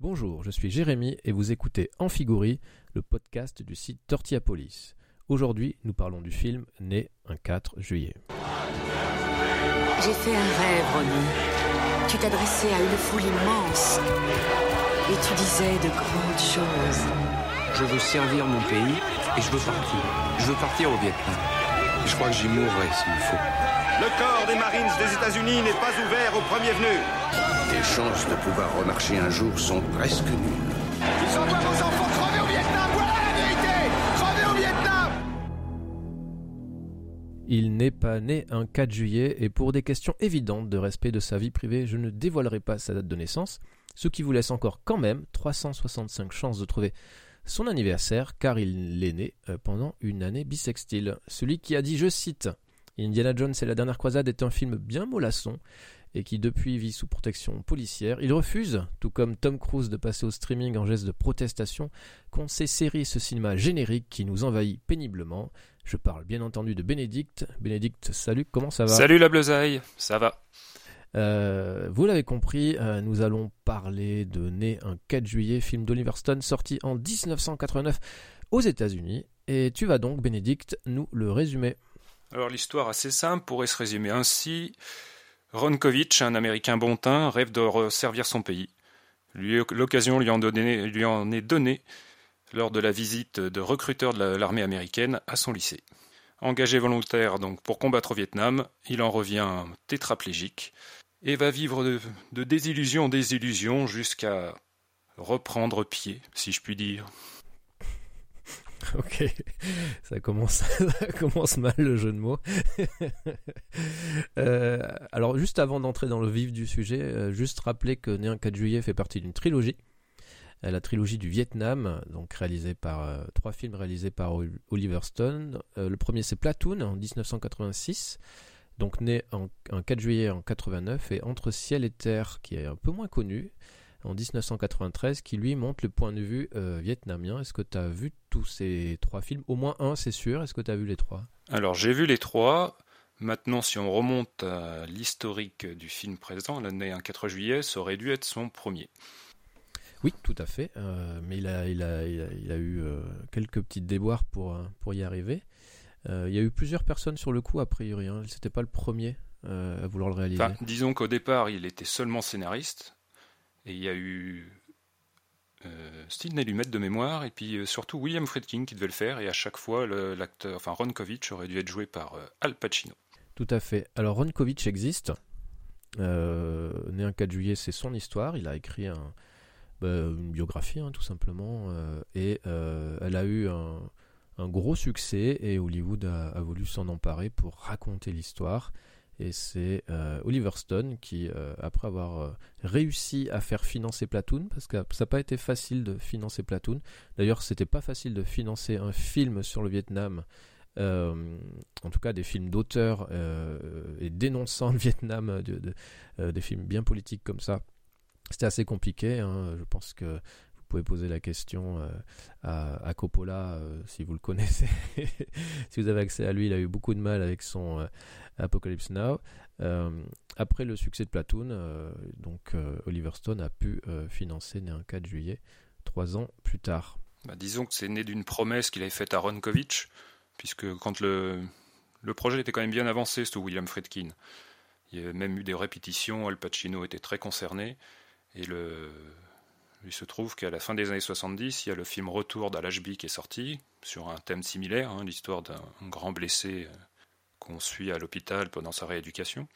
Bonjour, je suis Jérémy et vous écoutez Amphigorie, le podcast du site Tortillapolis. Aujourd'hui, nous parlons du film Né un 4 juillet. J'ai fait un rêve, Ronnie. Tu t'adressais à une foule immense et tu disais de grandes choses. Je veux servir mon pays et je veux partir. Je veux partir au Vietnam. Je crois que j'y mourrai s'il faut. Le corps des Marines des États-Unis n'est pas ouvert aux premiers venus. Les chances de pouvoir remarcher un jour sont presque nulles. Ils envoient vos enfants crever au Vietnam. Voilà la vérité. Crever au Vietnam. Il n'est pas né un 4 juillet et pour des questions évidentes de respect de sa vie privée, je ne dévoilerai pas sa date de naissance, ce qui vous laisse encore quand même 365 chances de trouver son anniversaire car il est né euh, pendant une année bissextile. Celui qui a dit, je cite, Indiana Jones et la dernière croisade est un film bien mollasson et qui depuis vit sous protection policière. Il refuse, tout comme Tom Cruise, de passer au streaming en geste de protestation qu'on ces séries ce cinéma générique qui nous envahit péniblement. Je parle bien entendu de Bénédicte. Bénédicte, salut, comment ça va? Salut la bleusaille, ça va euh, vous l'avez compris, euh, nous allons parler de Né un 4 juillet, film d'Oliver Stone sorti en 1989 aux États-Unis. Et tu vas donc, Bénédicte, nous le résumer. Alors l'histoire assez simple pourrait se résumer ainsi. Ron Kovic, un Américain bon teint, rêve de servir son pays. L'occasion lui, en est donnée lors de la visite de recruteurs de l'armée américaine à son lycée. Engagé volontaire donc pour combattre au Vietnam, il en revient tétraplégique et va vivre de, de désillusion en désillusion jusqu'à reprendre pied, si je puis dire. Ok, ça commence, mal le jeu de mots. euh, alors juste avant d'entrer dans le vif du sujet, euh, juste rappeler que Né un 4 juillet fait partie d'une trilogie. Euh, la trilogie du Vietnam, donc réalisée par trois films réalisés par Oliver Stone. Le premier c'est Platoon en 1986, donc né en 4 juillet en 89, et Entre ciel et terre qui est un peu moins connu en 1993 qui lui montre le point de vue euh, vietnamien. Est-ce que tu as vu tous ces trois films? Au moins un, c'est sûr. Est-ce que tu as vu les trois? Alors j'ai vu les trois. Maintenant, si on remonte à l'historique du film présent, l'année 4 juillet, ça aurait dû être son premier. Oui, tout à fait. Euh, mais il a, il a, il a, il a eu euh, quelques petites déboires pour, pour y arriver. Euh, il y a eu plusieurs personnes sur le coup, a priori. Hein. C'était pas le premier à vouloir le réaliser. Enfin, disons qu'au départ, il était seulement scénariste. Et il y a eu euh, Sidney Lumet de mémoire, et puis euh, surtout William Friedkin qui devait le faire, et à chaque fois, l'acteur, enfin aurait dû être joué par euh, Al Pacino. Tout à fait. Alors Ron Kovic existe. Euh, né un 4 juillet, c'est son histoire. Il a écrit bah, une biographie, hein, tout simplement, et elle a eu un, gros succès, et Hollywood a voulu s'en emparer pour raconter l'histoire. Et c'est euh, Oliver Stone qui, euh, après avoir euh, réussi à faire financer Platoon, parce que ça n'a pas été facile de financer Platoon. D'ailleurs, c'était pas facile de financer un film sur le Vietnam. en tout cas, des films d'auteurs et dénonçant le Vietnam, de, de, des films bien politiques comme ça. C'était assez compliqué. Hein. Je pense que pouvez poser la question à, à, Coppola si vous le connaissez. si vous avez accès à lui, il a eu beaucoup de mal avec son Apocalypse Now. Euh, après le succès de Platoon, euh, donc euh, Oliver Stone a pu financer Né un 4 juillet, trois ans plus tard. Bah, disons que c'est né d'une promesse qu'il avait faite à Ron Kovic, puisque quand le, le projet était quand même bien avancé sous William Friedkin, il y avait même eu des répétitions, Al Pacino était très concerné, et le, il se trouve qu'à la fin des années 70, il y a le film Retour d'Al-HB qui est sorti, sur un thème similaire, hein, l'histoire d'un grand blessé qu'on suit à l'hôpital pendant sa rééducation.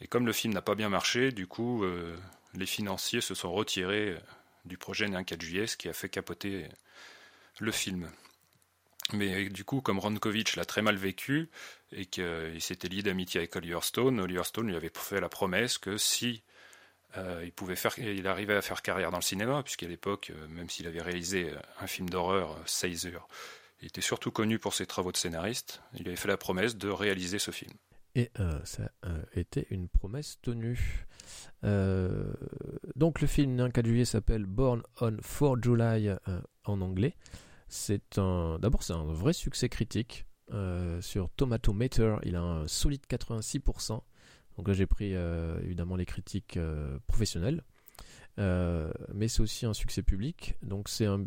Et comme le film n'a pas bien marché, du coup, euh, les financiers se sont retirés euh, du projet Né un 4 juillet, ce qui a fait capoter le film. Mais du coup, comme Ron Kovic l'a très mal vécu et qu'il s'était lié d'amitié avec Oliver Stone, Oliver Stone lui avait fait la promesse que si euh, il pouvait faire, il arrivait à faire carrière dans le cinéma, puisqu'à l'époque, euh, même s'il avait réalisé un film d'horreur, Sizer, il était surtout connu pour ses travaux de scénariste. Il avait fait la promesse de réaliser ce film. Et euh, ça a été une promesse tenue. Euh, donc le film d'un 4 juillet s'appelle Born on 4 July euh, en anglais. C'est un, d'abord c'est un vrai succès critique euh, sur Tomatometer. Il a un solide 86%. Donc là j'ai pris évidemment les critiques professionnelles. mais c'est aussi un succès public. Donc c'est un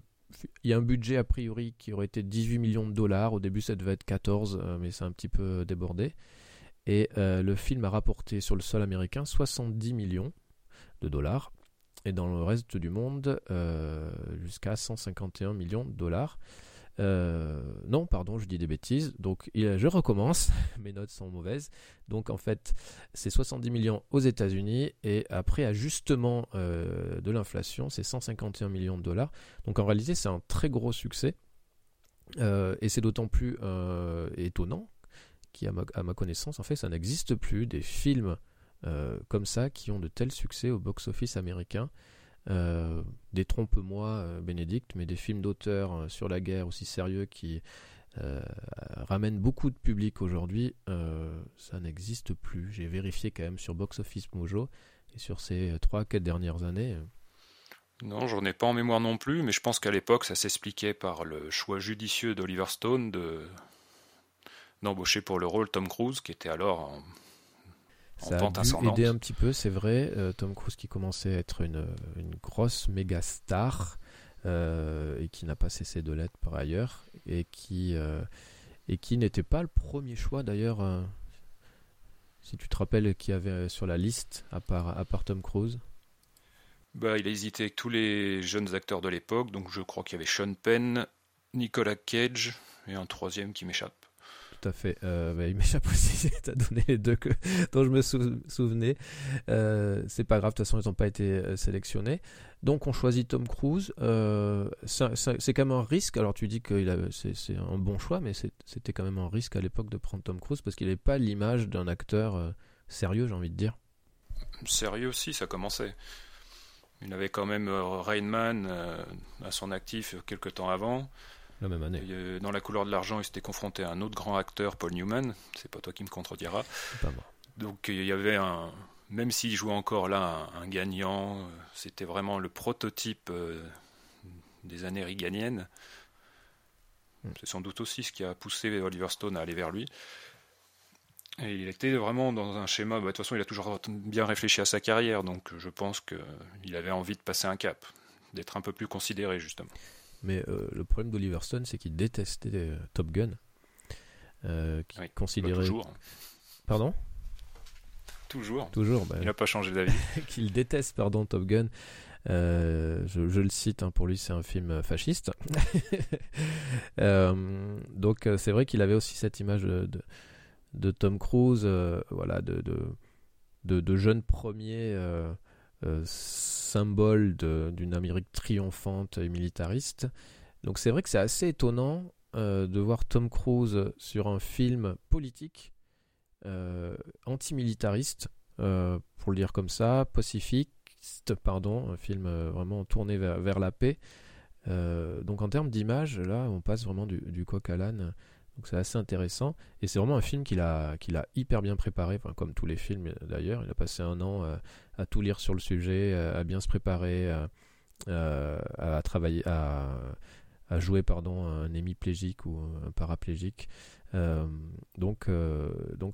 il y a un budget a priori qui aurait été 18 millions de dollars. Au début, ça devait être 14, mais c'est un petit peu débordé. Et le film a rapporté sur le sol américain 70 millions de dollars et dans le reste du monde euh, jusqu'à 151 millions de dollars. Euh, non, pardon, je dis des bêtises. Donc, je recommence. Mes notes sont mauvaises. Donc, en fait, c'est 70 millions aux États-Unis et après ajustement euh, de l'inflation, c'est 151 millions de dollars. Donc, en réalité, c'est un très gros succès. et c'est d'autant plus étonnant qu'à ma, connaissance, en fait, ça n'existe plus des films euh, comme ça qui ont de tels succès au box-office américain. Euh, Détrompe-moi, euh, Bénédicte, mais des films d'auteurs sur la guerre aussi sérieux qui ramènent beaucoup de public aujourd'hui, ça n'existe plus. J'ai vérifié quand même sur Box Office Mojo et sur ces 3-4 dernières années. Non, j'en ai pas en mémoire non plus, mais je pense qu'à l'époque, ça s'expliquait par le choix judicieux d'Oliver Stone de d'embaucher pour le rôle Tom Cruise, qui était alors ça a dû aider un petit peu, c'est vrai. Euh, Tom Cruise qui commençait à être une, une grosse méga star euh, et qui n'a pas cessé de l'être par ailleurs et qui, euh, et qui n'était pas le premier choix d'ailleurs. si tu te rappelles qui avait sur la liste à part, à part Tom Cruise? Bah, il a hésité avec tous les jeunes acteurs de l'époque, donc je crois qu'il y avait Sean Penn, Nicolas Cage et un troisième qui m'échappe tout. Euh, il m'échappe aussi, tu as donné les deux que, dont je me souvenais. Euh, c'est pas grave, de toute façon, ils n'ont pas été euh, sélectionnés. Donc on choisit Tom Cruise. c'est quand même un risque. Alors tu dis que c'est un bon choix, mais c'était quand même un risque à l'époque de prendre Tom Cruise parce qu'il n'avait pas l'image d'un acteur sérieux, j'ai envie de dire. Sérieux aussi, ça commençait. Il avait quand même Rain Man à son actif quelques temps avant. La même année. Euh, dans La couleur de l'argent, il s'était confronté à un autre grand acteur, Paul Newman. C'est pas toi qui me contrediras. Pas moi. Donc il y avait un. Même s'il jouait encore là un, gagnant, euh, c'était vraiment le prototype euh, des années riganiennes. Hmm. C'est sans doute aussi ce qui a poussé Oliver Stone à aller vers lui. Et il était vraiment dans un schéma. Bah, de toute façon, il a toujours bien réfléchi à sa carrière, donc je pense qu'il avait envie de passer un cap, d'être un peu plus considéré, justement. Mais euh, le problème d'Oliver Stone, c'est qu'il détestait euh, Top Gun. Euh, qui bah, considérait. toujours. Pardon? Toujours. Toujours. Bah, il n'a pas changé d'avis. qu'il déteste, pardon, Top Gun. je, le cite, hein, pour lui c'est un film fasciste. donc c'est vrai qu'il avait aussi cette image de, de, Tom Cruise, voilà, de, de, de, jeune premier symbole d'une Amérique triomphante et militariste. Donc c'est vrai que c'est assez étonnant euh, de voir Tom Cruise sur un film politique euh, antimilitariste, euh, pour le dire comme ça, pacifique, pardon, un film vraiment tourné vers, la paix. donc en termes d'image, là, on passe vraiment du, du coq à l'âne. Donc c'est assez intéressant. Et c'est vraiment un film qu'il a, hyper bien préparé, comme tous les films d'ailleurs. Il a passé un an euh, à tout lire sur le sujet, euh, à bien se préparer, euh, à travailler, à, jouer pardon, un hémiplégique ou un paraplégique. donc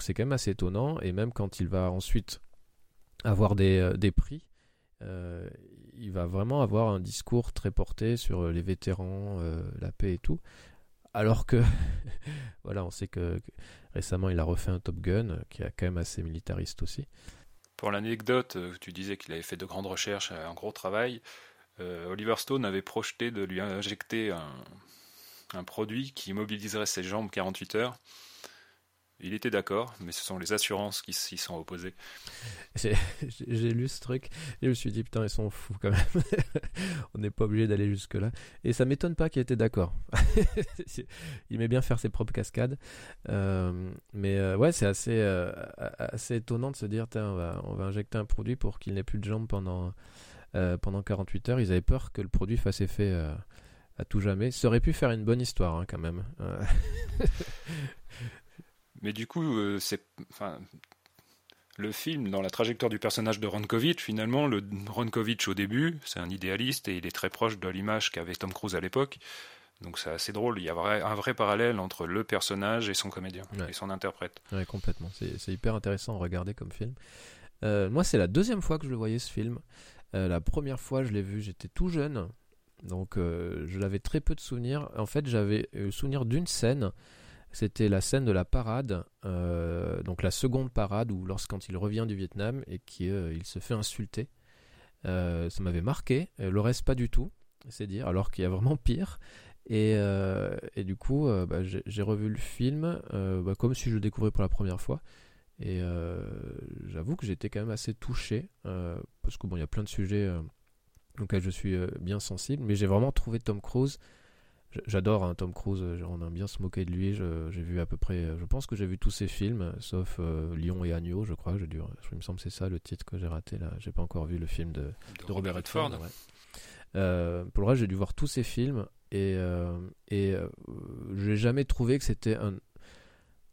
c'est quand même assez étonnant. Et même quand il va ensuite avoir des prix, il va vraiment avoir un discours très porté sur les vétérans, la paix et tout alors que voilà, on sait que, récemment il a refait un Top Gun qui est quand même assez militariste aussi. Pour l'anecdote, euh, tu disais qu'il avait fait de grandes recherches, un gros travail. Euh, Oliver Stone avait projeté de lui injecter un, un produit qui mobiliserait ses jambes 48 heures. Il était d'accord, mais ce sont les assurances qui s'y sont opposées. J'ai lu ce truc et je me suis dit, putain, ils sont fous quand même. On n'est pas obligé d'aller jusque-là. Et ça m'étonne pas qu'il était d'accord. il aimait bien faire ses propres cascades. Euh, mais euh, ouais, c'est assez, euh, assez étonnant de se dire, on va, on va injecter un produit pour qu'il n'ait plus de jambes pendant, pendant 48 heures. Ils avaient peur que le produit fasse effet à tout jamais. Ça aurait pu faire une bonne histoire hein, quand même. Mais du coup, euh, c'est, enfin, le film, dans la trajectoire du personnage de Ronkovitch, finalement, le Ronkovitch au début, c'est un idéaliste et il est très proche de l'image qu'avait Tom Cruise à l'époque. Donc c'est assez drôle. Il y a un vrai parallèle entre le personnage et son comédien et son interprète. Oui, complètement. C'est hyper intéressant à regarder comme film. Euh, moi, c'est la deuxième fois que je le voyais ce film. la première fois, je l'ai vu, j'étais tout jeune, donc je l'avais très peu de souvenirs. En fait, j'avais le souvenir d'une scène. C'était la scène de la parade, donc la seconde parade où lorsqu'il il revient du Vietnam et qu'il se fait insulter. ça m'avait marqué, le reste pas du tout, c'est dire, alors qu'il y a vraiment pire. Et, euh, du coup, euh, bah, j'ai revu le film euh, bah, comme si je le découvrais pour la première fois. Et j'avoue que j'étais quand même assez touché, parce que y a plein de sujets auxquels je suis bien sensible, mais j'ai vraiment trouvé Tom Cruise. J'adore hein, Tom Cruise, on a bien se moquer de lui. J'ai vu à peu près, je pense que j'ai vu tous ses films, sauf Lion et Agneau, je crois. Dû, il me semble que c'est ça le titre que j'ai raté là. J'ai pas encore vu le film de, de, Robert Redford. pour le reste, j'ai dû voir tous ses films et, euh, et euh, j'ai jamais trouvé que c'était un,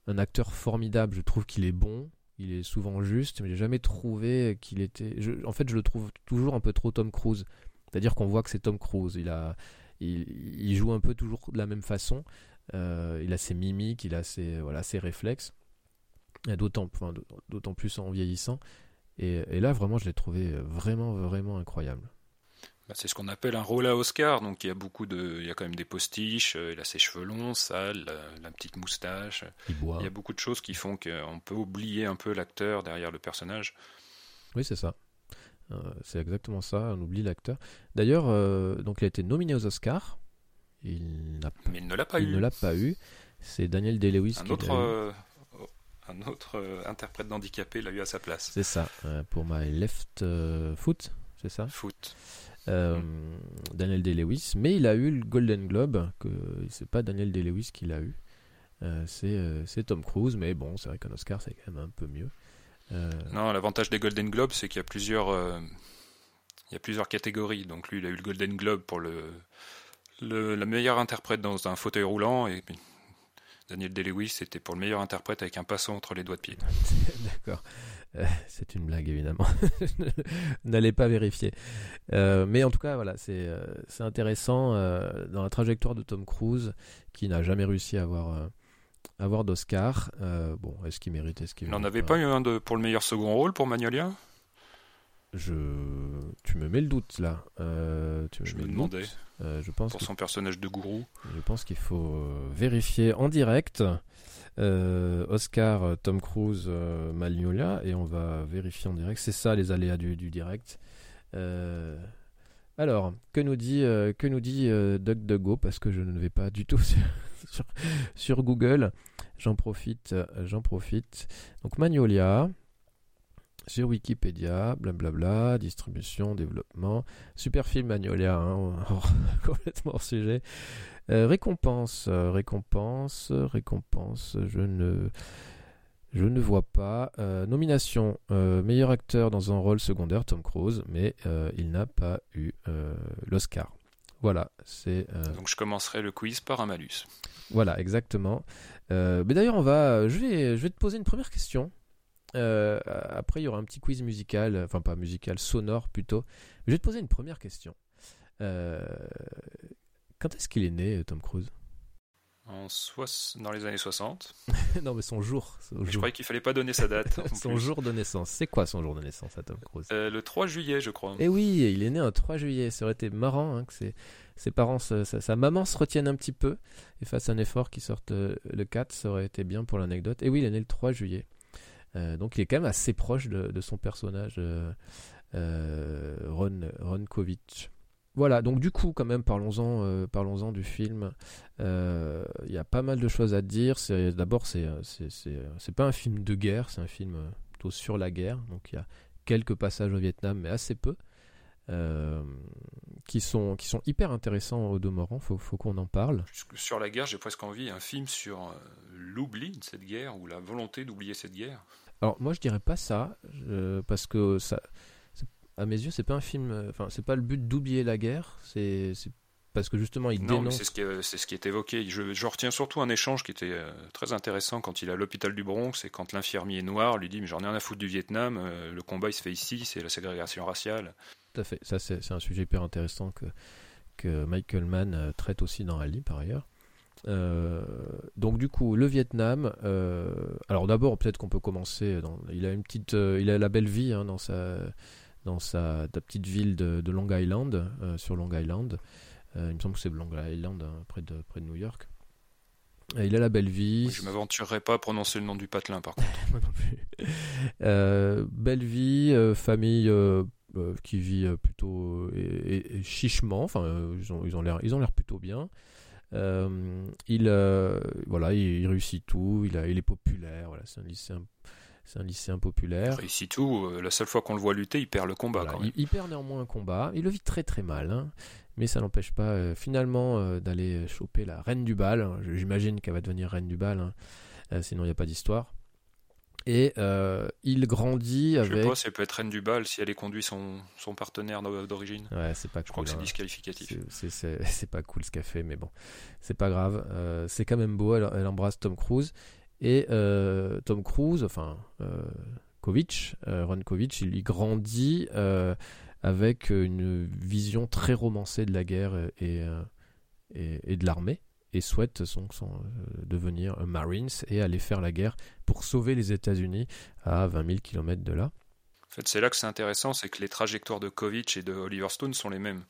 un, acteur formidable. Je trouve qu'il est bon, il est souvent juste, mais j'ai jamais trouvé qu'il était. en fait, je le trouve toujours un peu trop Tom Cruise. C'est-à-dire qu'on voit que c'est Tom Cruise. Il, a, il, joue un peu toujours de la même façon. Euh, il a ses mimiques, il a ses, voilà, ses réflexes. D'autant, enfin, plus en vieillissant. Et, et là, vraiment, je l'ai trouvé vraiment, vraiment incroyable. Bah, c'est ce qu'on appelle un rôle à Oscar. Donc il y a beaucoup de, il y a quand même des postiches. Euh, il a ses cheveux longs, sales, la, petite moustache. Il, y a beaucoup de choses qui font qu'on peut oublier un peu l'acteur derrière le personnage. Oui, c'est ça. Euh, c'est exactement ça. On oublie l'acteur. D'ailleurs, euh, donc il a été nominé aux Oscars. Il Mais il ne l'a pas il eu. ne l'a pas eu. C'est Daniel Day-Lewis qui autre, un autre interprète d'handicapé l'a eu à sa place. C'est ça. pour My Left Foot, c'est ça? Foot. Euh, Daniel Day-Lewis, mais il a eu le Golden Globe, que c'est pas Daniel Day-Lewis qui l'a eu, euh, euh, c'est Tom Cruise, mais bon, c'est vrai qu'un Oscar c'est quand même un peu mieux. Non, l'avantage des Golden Globes, c'est qu'il y a plusieurs, il y a plusieurs catégories. Donc lui, il a eu le Golden Globe pour le, le la meilleure interprète dans un fauteuil roulant, et Daniel Day-Lewis, c'était pour le meilleur interprète avec un passant entre les doigts de pied. D'accord. Euh, c'est une blague évidemment. N'allez pas vérifier. Euh, mais en tout cas, voilà, c'est euh, intéressant dans la trajectoire de Tom Cruise qui n'a jamais réussi à avoir, avoir d'Oscar. bon, est-ce qu'il mérite est-ce qu'il Il n'en avait pas eu un de, pour le meilleur second rôle pour Magnolia? Je... Tu me mets le doute là. tu je me, demandais. je pense pour son personnage de gourou. Je pense qu'il faut vérifier en direct. Euh, Oscar, euh, Tom Cruise, euh, Magnolia, et on va vérifier en direct. C'est ça les aléas du, direct. alors, que nous dit, que nous dit DuckDuckGo Parce que je ne vais pas du tout sur, Google. J'en profite, j'en profite. Donc Magnolia, sur Wikipédia, blablabla, distribution, développement, super film Magnolia, hein, complètement hors sujet. Euh, récompense, euh, récompense, récompense, je ne, vois pas. Euh, nomination, meilleur acteur dans un rôle secondaire, Tom Cruise, mais il n'a pas eu l'Oscar. Voilà, c'est. Donc je commencerai le quiz par un malus. Voilà, exactement. mais d'ailleurs, on va, je vais, je vais te poser une première question. après, il y aura un petit quiz musical, enfin pas musical, sonore plutôt. je vais te poser une première question. Quand est-ce qu'il est né, Tom Cruise? En Dans les années 60. non, mais son jour. Je croyais qu'il fallait pas donner sa date. son jour de naissance. C'est quoi son jour de naissance à Tom Cruise? Euh, Le 3 juillet, je crois. Eh oui, il est né un 3 juillet. Ça aurait été marrant hein, que ses, parents, sa, maman se retienne un petit peu et fasse un effort qui sorte le, 4. Ça aurait été bien pour l'anecdote. Et oui, il est né le 3 juillet. Euh, donc il est quand même assez proche de, son personnage euh, Ron, Ron Kovic. Voilà, donc du coup, quand même, parlons-en, euh, parlons-en du film. Euh, il y a pas mal de choses à dire. D'abord, c'est, euh, c'est, pas un film de guerre, c'est un film plutôt sur la guerre. Donc il y a quelques passages au Vietnam, mais assez peu, qui sont qui sont hyper intéressants au demeurant. Faut, faut qu'on en parle. Sur la guerre, j'ai presque envie un film sur l'oubli de cette guerre ou la volonté d'oublier cette guerre. Alors moi, je dirais pas ça, parce que ça à mes yeux, c'est pas un film. Euh, enfin, c'est pas le but d'oublier la guerre. C'est parce que justement, il non, C'est ce, qui est, ce qui est évoqué. Je, retiens surtout un échage qui était euh, très intéressant quand il est à l'hôpital du Bronx et quand l'infirmier noir lui dit Mais j'en ai rien à foutre du Vietnam, euh, le combat il se fait ici, c'est la ségrégation raciale. Tout à fait. Ça, c'est un sujet hyper intéressant que, que Michael Mann traite aussi dans Ali par ailleurs. donc du coup, le Vietnam. alors d'abord, peut-être qu'on peut commencer. Dans, il a une petite, il a la belle vie hein, dans sa dans sa, petite ville de, Long Island, sur Long Island. il me semble que c'est Long Island, hein, près, de, près de New York. il a la belle vie. je m'aventurerai pas à prononcer le nom du patelin, par contre. Moi non plus. belle vie, famille qui vit plutôt chichement. Enfin, ils ont, ils ont l'air, ils ont l'air plutôt bien. il, voilà, il, réussit tout. Il, a, il est populaire. Voilà, c'est un lycéen c'est un lycéen populaire. Il réussit tout. La seule fois qu'on le voit lutter, il perd le combat. Il, perd néanmoins un combat. Il le vit très très mal. Hein. Mais ça n'empêche pas euh, finalement euh, d'aller choper la reine du bal. J'imagine qu'elle va devenir reine du bal. Hein. Euh, sinon, il n'y a pas d'histoire. Et il grandit avec. Je sais pas si elle peut être reine du bal si elle est conduit son, son partenaire d'origine. Ouais, c'est pas Je crois que c'est hein. disqualificatif. C'est pas cool ce qu'elle fait, mais bon, c'est pas grave. c'est quand même beau. elle, embrasse Tom Cruise. Et euh, Tom Cruise, enfin euh, Kovic, euh, Ron Kovic, il, grandit avec une vision très romancée de la guerre et, et, de l'armée et souhaite son, devenir un Marines et aller faire la guerre pour sauver les États-Unis à 20 000 km de là. En fait, c'est là que c'est intéressant, c'est que les trajectoires de Kovic et de Oliver Stone sont les mêmes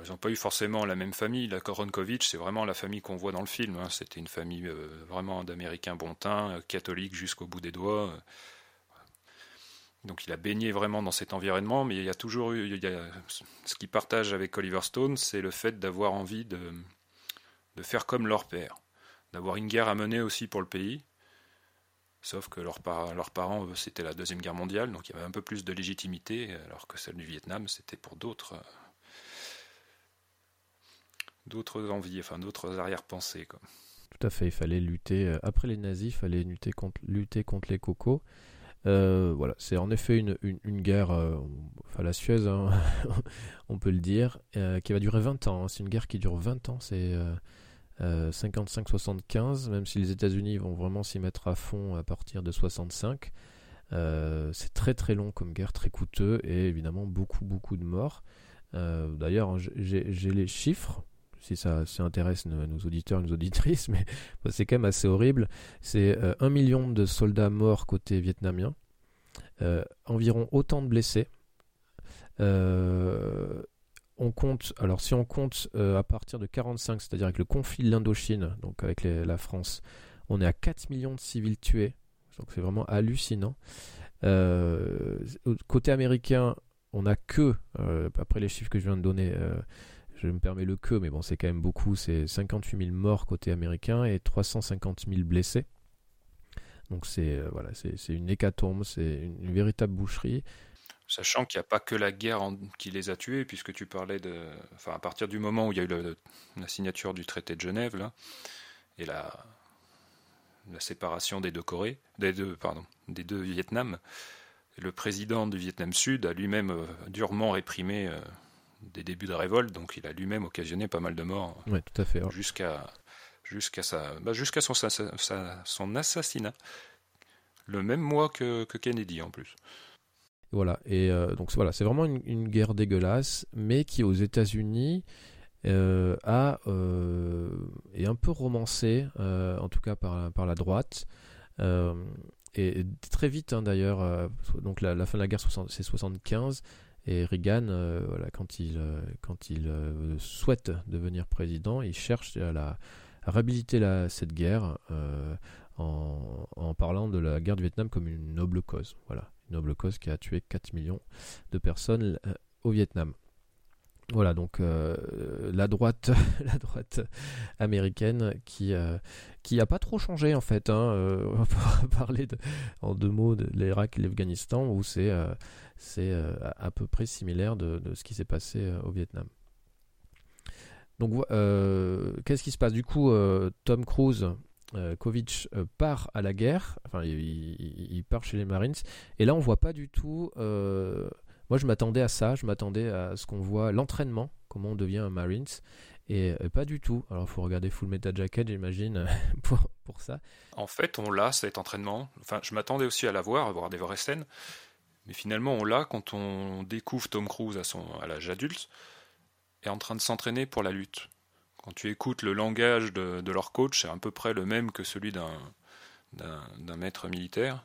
ils n'ont pas eu forcément la même famille. La Koronkovitch, c'est vraiment la famille qu'on voit dans le film. Hein. C'était une famille euh, vraiment d'Américains bon teint, euh, catholiques jusqu'au bout des doigts. Donc il a baigné vraiment dans cet environnement, mais il y a toujours eu, ce qu'il partage avec Oliver Stone, c'est le fait d'avoir envie de, de faire comme leur père, d'avoir une guerre à mener aussi pour le pays. Sauf que leurs parents, c'était la Deuxième Guerre mondiale, donc il y avait un peu plus de légitimité, alors que celle du Vietnam, c'était pour d'autres d'autres envies, enfin d'autres arrière-pensées. Tout à fait, il fallait lutter, euh, après les nazis, il fallait lutter contre, lutter contre les cocos. Euh, voilà, c'est en effet une, une, guerre euh, fallacieuse, hein, on peut le dire, qui va durer 20 ans. Hein. C'est une guerre qui dure 20 ans, c'est 55-75, même si les États-Unis vont vraiment s'y mettre à fond à partir de 65. c'est très très long comme guerre, très coûteux et évidemment beaucoup beaucoup de morts. D'ailleurs, j'ai les chiffres si ça, intéresse nos, auditeurs et nos auditrices, mais c'est quand même assez horrible. C'est euh, un million de soldats morts côté vietnamien, euh, environ autant de blessés. Euh, on compte, alors si on compte à partir de 45, c'est-à-dire avec le conflit de l'Indochine, donc avec la France, on est à 4 millions de civils tués. Donc c'est vraiment hallucinant. côté américain, on n'a que, après les chiffres que je viens de donner, je me permets le que, mais bon, c'est quand même beaucoup. C'est 58 000 morts côté américain et 350 000 blessés. Donc c'est euh, voilà, une hécatombe, c'est une, véritable boucherie. Sachant qu'il n'y a pas que la guerre qui les a tués, puisque tu parlais de, enfin à partir du moment où il y a eu la signature du traité de Genève là, et la, la séparation des deux Corées, des deux pardon, des deux Vietnam, le président du Vietnam Sud a lui-même euh, durement réprimé euh, des débuts de révolte, donc il a lui-même occasionné pas mal de morts. tout à fait. Jusqu'à jusqu'à sa, bah, jusqu'à son, son assassinat, le même mois que, que Kennedy en plus. Voilà, et euh, donc voilà, c'est vraiment une, guerre dégueulasse, mais qui aux États-Unis euh, a euh, est un peu romancée, en tout cas par, par la droite. et très vite hein, d'ailleurs, donc la, la, fin de la guerre c'est 75, et Reagan, euh, voilà, quand il, euh, quand il euh, souhaite devenir président, il cherche à, la, réhabiliter cette guerre en, parlant de la guerre du Vietnam comme une noble cause. Voilà, une noble cause qui a tué 4 millions de personnes au Vietnam. Voilà donc la droite, la droite américaine qui qui pas trop changé en fait. Hein, on va parler en deux mots de l'Irak et l'Afghanistan où c'est c'est euh, à peu près similaire de, ce qui s'est passé euh, au Vietnam. Donc, euh, qu'est-ce qui se passe? Du coup, Tom Cruise, Kovic part à la guerre, enfin, il, part chez les Marines, et là, on voit pas du tout. moi, je m'attendais à ça, je m'attendais à ce qu'on voit l'entraînement, comment on devient un Marines, et pas du tout. Alors, il faut regarder Full Metal Jacket, j'imagine, pour, pour ça. En fait, on l'a, cet entraînement. Enfin, je m'attendais aussi à la voir, à voir des vraies scènes. Mais finalement, on l'a quand on découvre Tom Cruise à, son, à l'âge adulte, est en train de s'entraîner pour la lutte. Quand tu écoutes le langage de, leur coach, c'est à peu près le même que celui d'un, maître militaire,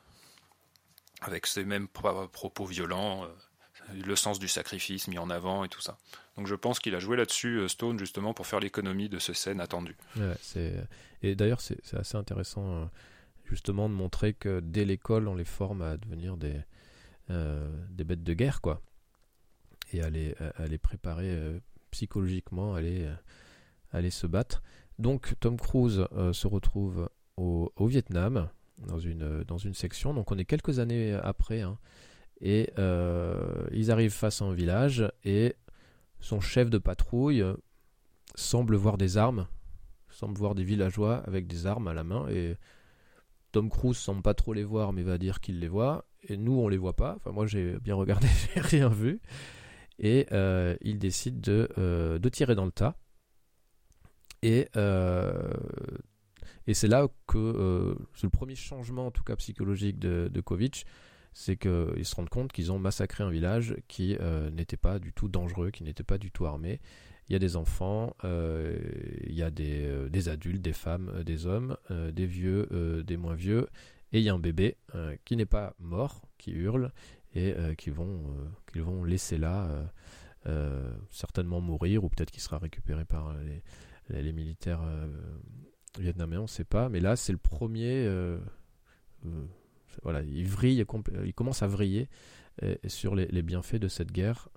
avec ces mêmes propos violents. Euh, le sens du sacrifice mis en avant et tout ça. Donc je pense qu'il a joué là-dessus, Stone, justement, pour faire l'économie de ce scène attendue. et d'ailleurs, c'est assez intéressant, justement, de montrer que dès l'école, on les forme à devenir des, des bêtes de guerre, quoi. Et à les, à les préparer psychologiquement à aller, aller se battre. Donc Tom Cruise se retrouve au, Vietnam, dans une, section. Donc on est quelques années après. Hein. et euh, ils arrivent face à un village et son chef de patrouille semble voir des armes, semble voir des villageois avec des armes à la main. Et Tom Cruise semble pas trop les voir, mais va dire qu'il les voit. Et nous, on les voit pas. Enfin, moi, j'ai bien regardé, j'ai rien vu. Et euh, il décide de, euh, de tirer dans le tas. Et et c'est là que euh, c'est le premier changement, en tout cas psychologique de, de Kovic, c'est qu'ils se rendent compte qu'ils ont massacré un village qui euh, n'était pas du tout dangereux, qui n'était pas du tout armé. Il y a des enfants, euh, il y a des, des, adultes, des femmes, des hommes, des vieux, des moins vieux, et il y a un bébé qui n'est pas mort, qui hurle, et qui vont, qu'ils vont laisser là, certainement mourir, ou peut-être qu'il sera récupéré par les, les militaires vietnamien, on ne sait pas. Mais là, c'est le premier. Euh, euh, voilà, il vrille, il commence à vriller sur les, bienfaits de cette guerre.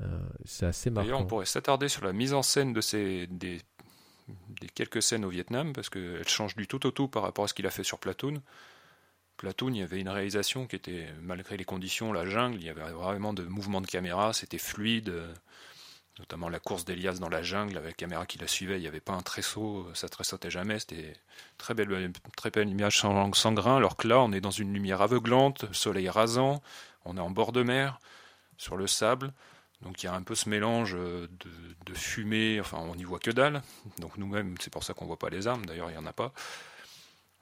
Euh, c'est assez marrant. D'ailleurs, on pourrait s'attarder sur la mise en scène de ces des, quelques scènes au Vietnam parce qu'elle change du tout au tout par rapport à ce qu'il a fait sur Platoon. Platoon, il y avait une réalisation qui était, malgré les conditions, la jungle, il y avait vraiment de mouvements de caméra, c'était fluide notamment la course d'Elias dans la jungle avec la caméra qui la suivait, il n'y avait pas un tresseau, ça tressautait jamais, c'était très belle, très belle image sans, sans grain, alors que là on est dans une lumière aveuglante, soleil rasant, on est en bord de mer, sur le sable, donc il y a un peu ce mélange de, fumée, enfin on n'y voit que dalle, donc nous-mêmes c'est pour ça qu'on voit pas les armes, d'ailleurs il n'y en a pas.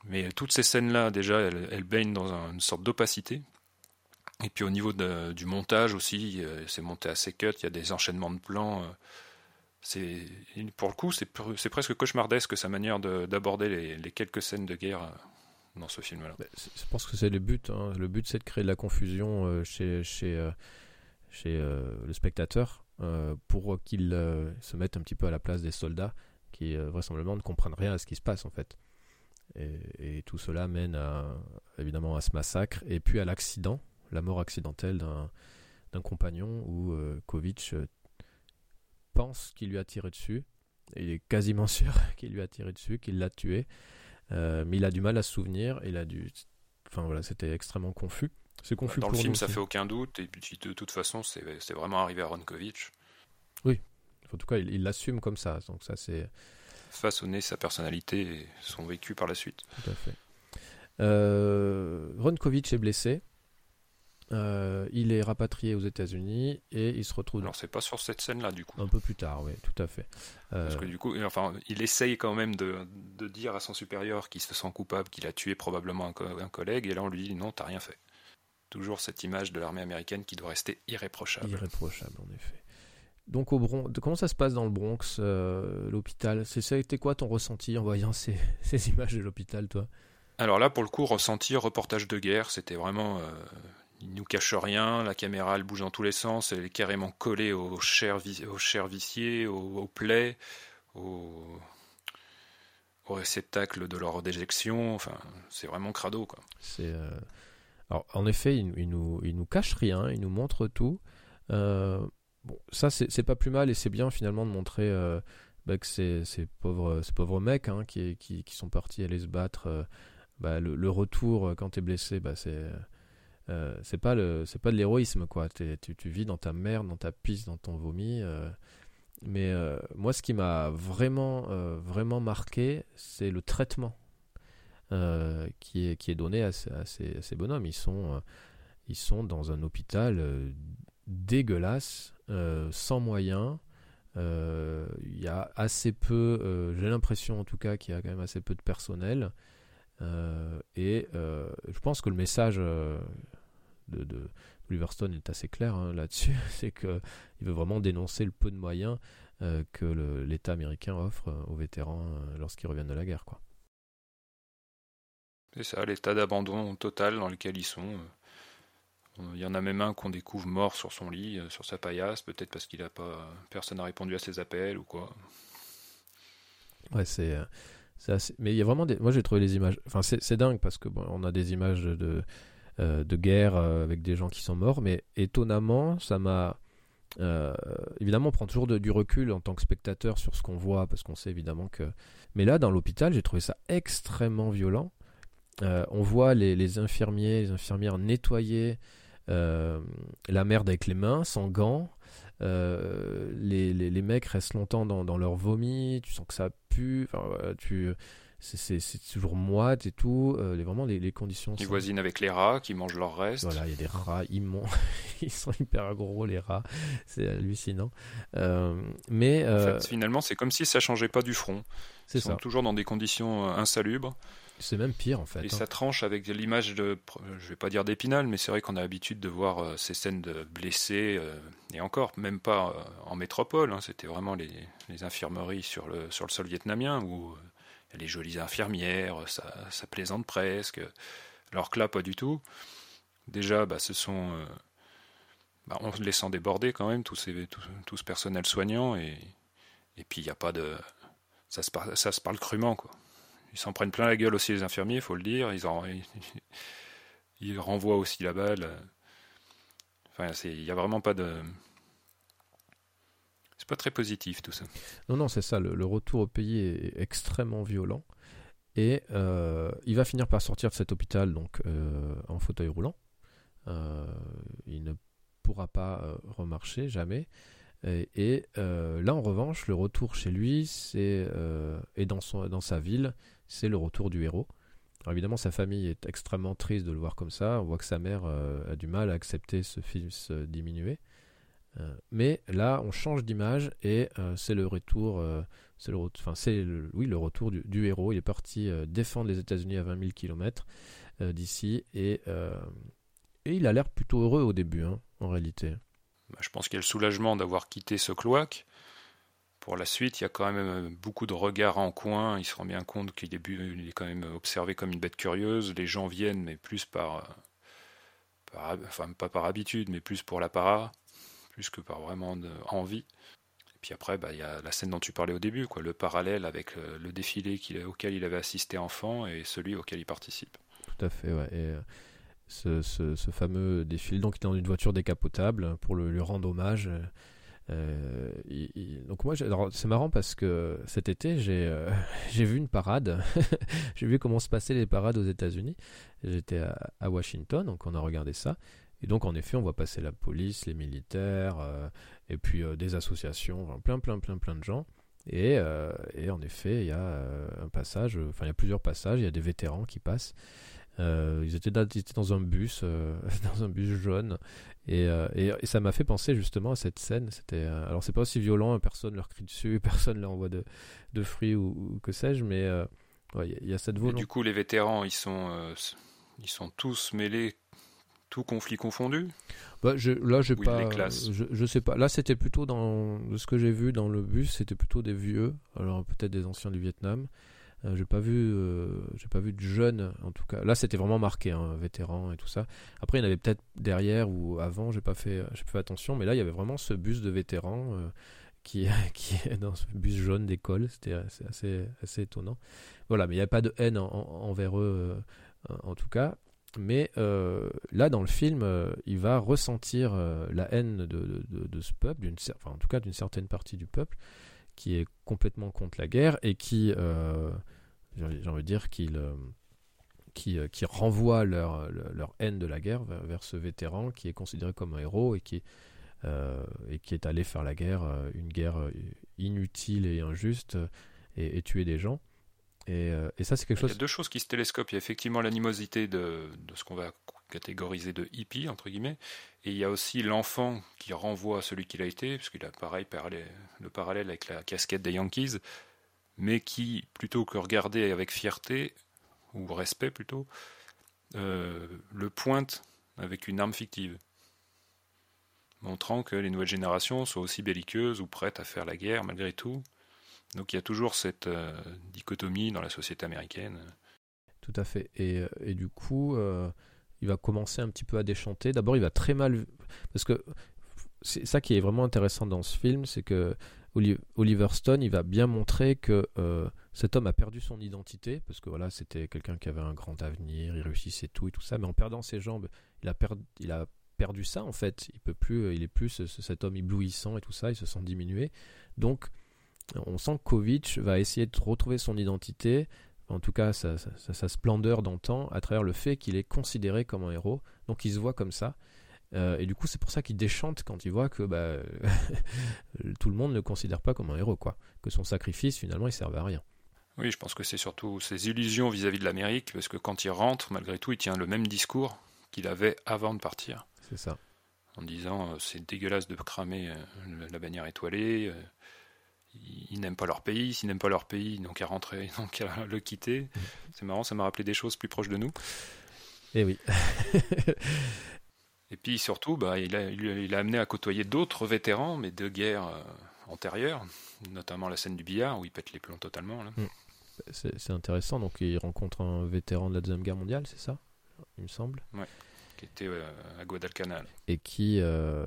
Mais toutes ces scènes-là, déjà, elles, baignent dans une sorte d'opacité, et puis au niveau du montage aussi, euh, c'est monté assez cut, il y a des enchaînements de plans. Euh, pour le coup, c'est presque cauchemardesque sa manière d'aborder les, quelques scènes de guerre euh, dans ce film-là. Je pense que c'est le but. Hein. Le but, c'est de créer de la confusion chez le spectateur pour qu'il se mette un petit peu à la place des soldats qui vraisemblablement ne comprennent rien à ce qui se passe en fait. Et, et tout cela mène à, évidemment à ce massacre et puis à l'accident la mort accidentelle d'un compagnon où euh, Kovic euh, pense qu'il lui a tiré dessus. il est quasiment sûr qu'il lui a tiré dessus, qu'il l'a tué. Euh, mais il a du mal à se souvenir. Il a. Enfin voilà, c'était extrêmement confus. C'est confus Dans le film, ça fait aucun doute. Et puis de toute façon, c'est vraiment arrivé à Ronkovic. Oui. En tout cas, il l'assume comme ça. Donc ça, c'est façonner sa personnalité et son vécu par la suite. Tout à fait. Euh, Ronkovic est blessé. Euh, il est rapatrié aux États-Unis et il se retrouve. Alors c'est pas sur cette scène-là du coup. Un peu plus tard, oui, tout à fait. Parce que du coup, enfin, il essaye quand même de, dire à son supérieur qu'il se sent coupable, qu'il a tué probablement un, collègue, et là on lui dit non, t'as rien fait. Toujours cette image de l'armée américaine qui doit rester irréprochable. Irréprochable, en effet. Donc au Bronx, comment ça se passe dans le Bronx, euh, l'hôpital? C'était quoi ton ressenti en voyant ces, ces images de l'hôpital, toi? Alors là, pour le coup, ressenti, reportage de guerre, c'était vraiment euh, il nous cache rien, la caméra elle bouge dans tous les sens, elle est carrément collée aux chairs, aux viciées, aux, plaies, aux, réceptacles de leur déjection, enfin c'est vraiment crado quoi. C'est euh, alors en effet il, nous il nous cache rien, il nous montre tout. Euh, bon ça c'est pas plus mal et c'est bien finalement de montrer euh, bah, que ces, ces, pauvres ces pauvres mecs hein, qui, qui, qui, sont partis aller se battre, bah, le, retour quand t'es blessé bah c'est euh, c'est pas pas de l'héroïsme quoi tu, tu, vis dans ta merde dans ta pisse dans ton vomi euh. mais euh, moi ce qui m'a vraiment vraiment marqué c'est le traitement qui est qui est donné à, ces, ces, bonhommes ils sont ils sont dans un hôpital dégueulasse sans moyens il y a assez peu j'ai l'impression en tout cas qu'il y a quand même assez peu de personnel et je pense que le message de, de est assez clair hein, là-dessus, c'est qu'il veut vraiment dénoncer le peu de moyens euh, que l'État américain offre euh, aux vétérans euh, lorsqu'ils reviennent de la guerre. C'est ça, l'état d'abandon total dans lequel ils sont. Il y en a même un qu'on découvre mort sur son lit, sur sa paillasse, peut-être parce qu'il a pas, personne n'a répondu à ses appels ou quoi. Ouais, c'est, assez... mais il y a vraiment des. Moi, j'ai trouvé les images. Enfin, c'est dingue parce que on a des images de de guerre avec des gens qui sont morts, mais étonnamment, ça m'a euh, évidemment, on prend toujours du recul en tant que spectateur sur ce qu'on voit, parce qu'on sait évidemment que. Mais là, dans l'hôpital, j'ai trouvé ça extrêmement violent. Euh, on voit les, infirmiers, les infirmières nettoyer euh, la merde avec les mains, sans gants. Les, les, mecs restent longtemps dans, dans, leur vomi, tu sens que ça pue. Enfin, tu c'est toujours moite et tout. Euh, les, vraiment, les, les conditions. Ils voisinent avec les rats qui mangent leur reste. Voilà, il y a des rats immenses. Ils sont hyper gros, les rats. C'est hallucinant. Euh, mais. Euh, finalement, c'est comme si ça changeait pas du front. Ils sont toujours dans des conditions insalubres. C'est même pire en fait. Et hein. ça tranche avec l'image de, je vais pas dire d'épinal, mais c'est vrai qu'on a l'habitude de voir ces scènes de blessés, et encore, même pas en métropole, hein. c'était vraiment les, les, infirmeries sur le, sur le sol vietnamien, où les jolies infirmières, ça, ça, plaisante presque. Alors que là, pas du tout. Déjà, bah, ce sont. Euh, bah, on laissant déborder quand même, tout, ces, tout, ce personnel soignant, et, et puis il n'y a pas de. Ça se, parle, ça se parle crûment, quoi. Ils s'en prennent plein la gueule aussi, les infirmiers, il faut le dire. Ils, en, ils, renvoient aussi la balle. Enfin, il n'y a vraiment pas de pas très positif tout ça. Non, non, c'est ça. Le, retour au pays est extrêmement violent. Et euh, il va finir par sortir de cet hôpital donc euh, en fauteuil roulant. Euh, il ne pourra pas remarcher jamais. Et, là, en revanche, le retour chez lui, c'est dans dans sa ville, c'est le retour du héros. Évidemment, sa famille est extrêmement triste de le voir comme ça. On voit que sa mère a du mal à accepter ce fils diminué. Euh, mais là, on change d'image et euh, c'est le retour, euh, enfin c'est oui le retour du, héros. Il est parti défendre les États-Unis à 20 000 km d'ici et, et il a l'air plutôt heureux au début, hein, en réalité. Bah, je pense qu'il y a le soulagement d'avoir quitté ce cloaque. Pour la suite, il y a quand même beaucoup de regards en coin. Il se rend bien compte qu'il est, quand même observé comme une bête curieuse. Les gens viennent, mais plus par, par enfin pas par habitude, mais plus pour l'apparat plus que par vraiment de, envie. Et puis après, bah, il y a la scène dont tu parlais au début, quoi, le parallèle avec euh, le, défilé auquel il avait assisté enfant et celui auquel il participe. Tout à fait, ouais. Et euh, ce, fameux défilé, donc il est dans une voiture décapotable pour le, lui rendre hommage. Euh, donc moi, c'est marrant parce que cet été, j'ai j'ai vu une parade. j'ai vu comment se passaient les parades aux États-Unis. J'étais à, Washington, donc on a regardé ça. Et donc, en effet, on voit passer la police, les militaires, euh, et puis euh, des associations, plein, plein, plein, plein de gens. Et, euh, et en effet, il y a un passage, enfin, il y a plusieurs passages, il y a des vétérans qui passent. Ils, étaient dans, étaient, dans un bus, dans un bus jaune, et, et, ça m'a fait penser justement à cette scène. C'était, alors c'est pas aussi violent, personne leur crie dessus, personne leur envoie de, de fruits ou, que sais-je, mais il y, a cette volonté. du coup, les vétérans, ils sont, ils sont tous mêlés tout conflit confondu bah, je, Là, j'ai pas. Je, je, sais pas. Là, c'était plutôt dans ce que j'ai vu dans le bus, c'était plutôt des vieux, alors peut-être des anciens du Vietnam. Euh, j'ai pas vu, euh, j'ai pas vu de jeunes en tout cas. Là, c'était vraiment marqué, hein, vétérans et tout ça. Après, il y en avait peut-être derrière ou avant. J'ai pas fait, j'ai pas fait attention, mais là, il y avait vraiment ce bus de vétérans euh, qui, qui est dans ce bus jaune d'école. C'était assez, assez, étonnant. Voilà, mais il n'y avait pas de haine envers eux en tout cas. Mais là, dans le film, il va ressentir la haine de, de, ce peuple, en tout cas d'une certaine partie du peuple, qui est complètement contre la guerre et qui, j'ai envie de dire, qu'il, qui, qui renvoie leur, leur haine de la guerre vers, ce vétéran qui est considéré comme un héros et qui, et qui est allé faire la guerre, une guerre inutile et injuste, et tuer des gens. Euh, et, ça, c'est quelque chose. Il y a deux choses qui se télescopent. Il y a effectivement l'animosité de, de, ce qu'on va catégoriser de hippie, entre guillemets. Et il y a aussi l'enfant qui renvoie à celui qu'il a été, puisqu'il a pareil le parallèle avec la casquette des Yankees, mais qui, plutôt que regarder avec fierté, ou respect plutôt, euh, le pointe avec une arme fictive. Montrant que les nouvelles générations sont aussi belliqueuses ou prêtes à faire la guerre malgré tout. Donc il y a toujours cette euh, dichotomie dans la société américaine. Tout à fait. Et, et du coup, euh, il va commencer un petit peu à déchanter. D'abord, il va très mal. Parce que c'est ça qui est vraiment intéressant dans ce film, c'est que Oliver Stone, il va bien montrer que euh, cet homme a perdu son identité, parce que voilà, c'était quelqu'un qui avait un grand avenir, il réussissait tout et tout ça, mais en perdant ses jambes, il a, perdu ça en fait. Il peut plus, il est plus cet homme éblouissant et tout ça, il se sent diminué. Donc, on sent que Kovic va essayer de retrouver son identité, en tout cas sa, sa, splendeur d'antan, à travers le fait qu'il est considéré comme un héros. Donc il se voit comme ça. Euh, et du coup, c'est pour ça qu'il déchante quand il voit que bah, tout le monde ne le considère pas comme un héros, quoi. Que son sacrifice, finalement, il servait à rien. Oui, je pense que c'est surtout ses illusions vis-à-vis de l'Amérique, parce que quand il rentre, malgré tout, il tient le même discours qu'il avait avant de partir. C'est ça. En disant, euh, c'est dégueulasse de cramer euh, la bannière étoilée, ils n'aiment pas leur pays, s'ils n'aiment pas leur pays, donc à rentrer, donc à le quitter. Mm. C'est marrant, ça m'a rappelé des choses plus proches de nous. Eh oui. Et puis surtout, bah, il, a, il a amené à côtoyer d'autres vétérans, mais de guerres euh, antérieures, notamment la scène du billard, où il pète les plombs totalement. Mm. C'est intéressant, donc il rencontre un vétéran de la Deuxième Guerre mondiale, c'est ça Il me semble Ouais, qui était euh, à Guadalcanal. Et qui, euh,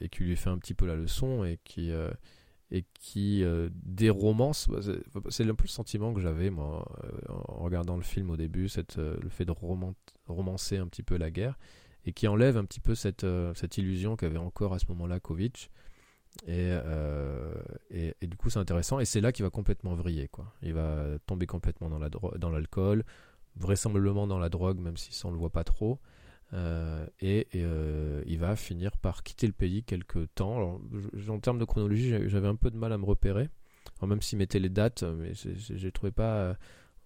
et qui lui fait un petit peu la leçon, et qui et qui euh, des romances bah, c'est un peu le sentiment que j'avais moi euh, en regardant le film au début cette, euh, le fait de romancer un petit peu la guerre et qui enlève un petit peu cette, cette illusion qu'avait encore à ce moment-là Kovic. Et, et, du coup c'est intéressant et c'est là qu'il va complètement vriller quoi. Il va tomber complètement dans la l'alcool vraisemblablement dans la drogue même si ça on le voit pas trop euh, et, euh, il va finir par quitter le pays quelques temps. Alors, en termes de chronologie, j'avais un peu de mal à me repérer. même s'ils mettaient les dates, mais j'ai trouvé pas. Euh,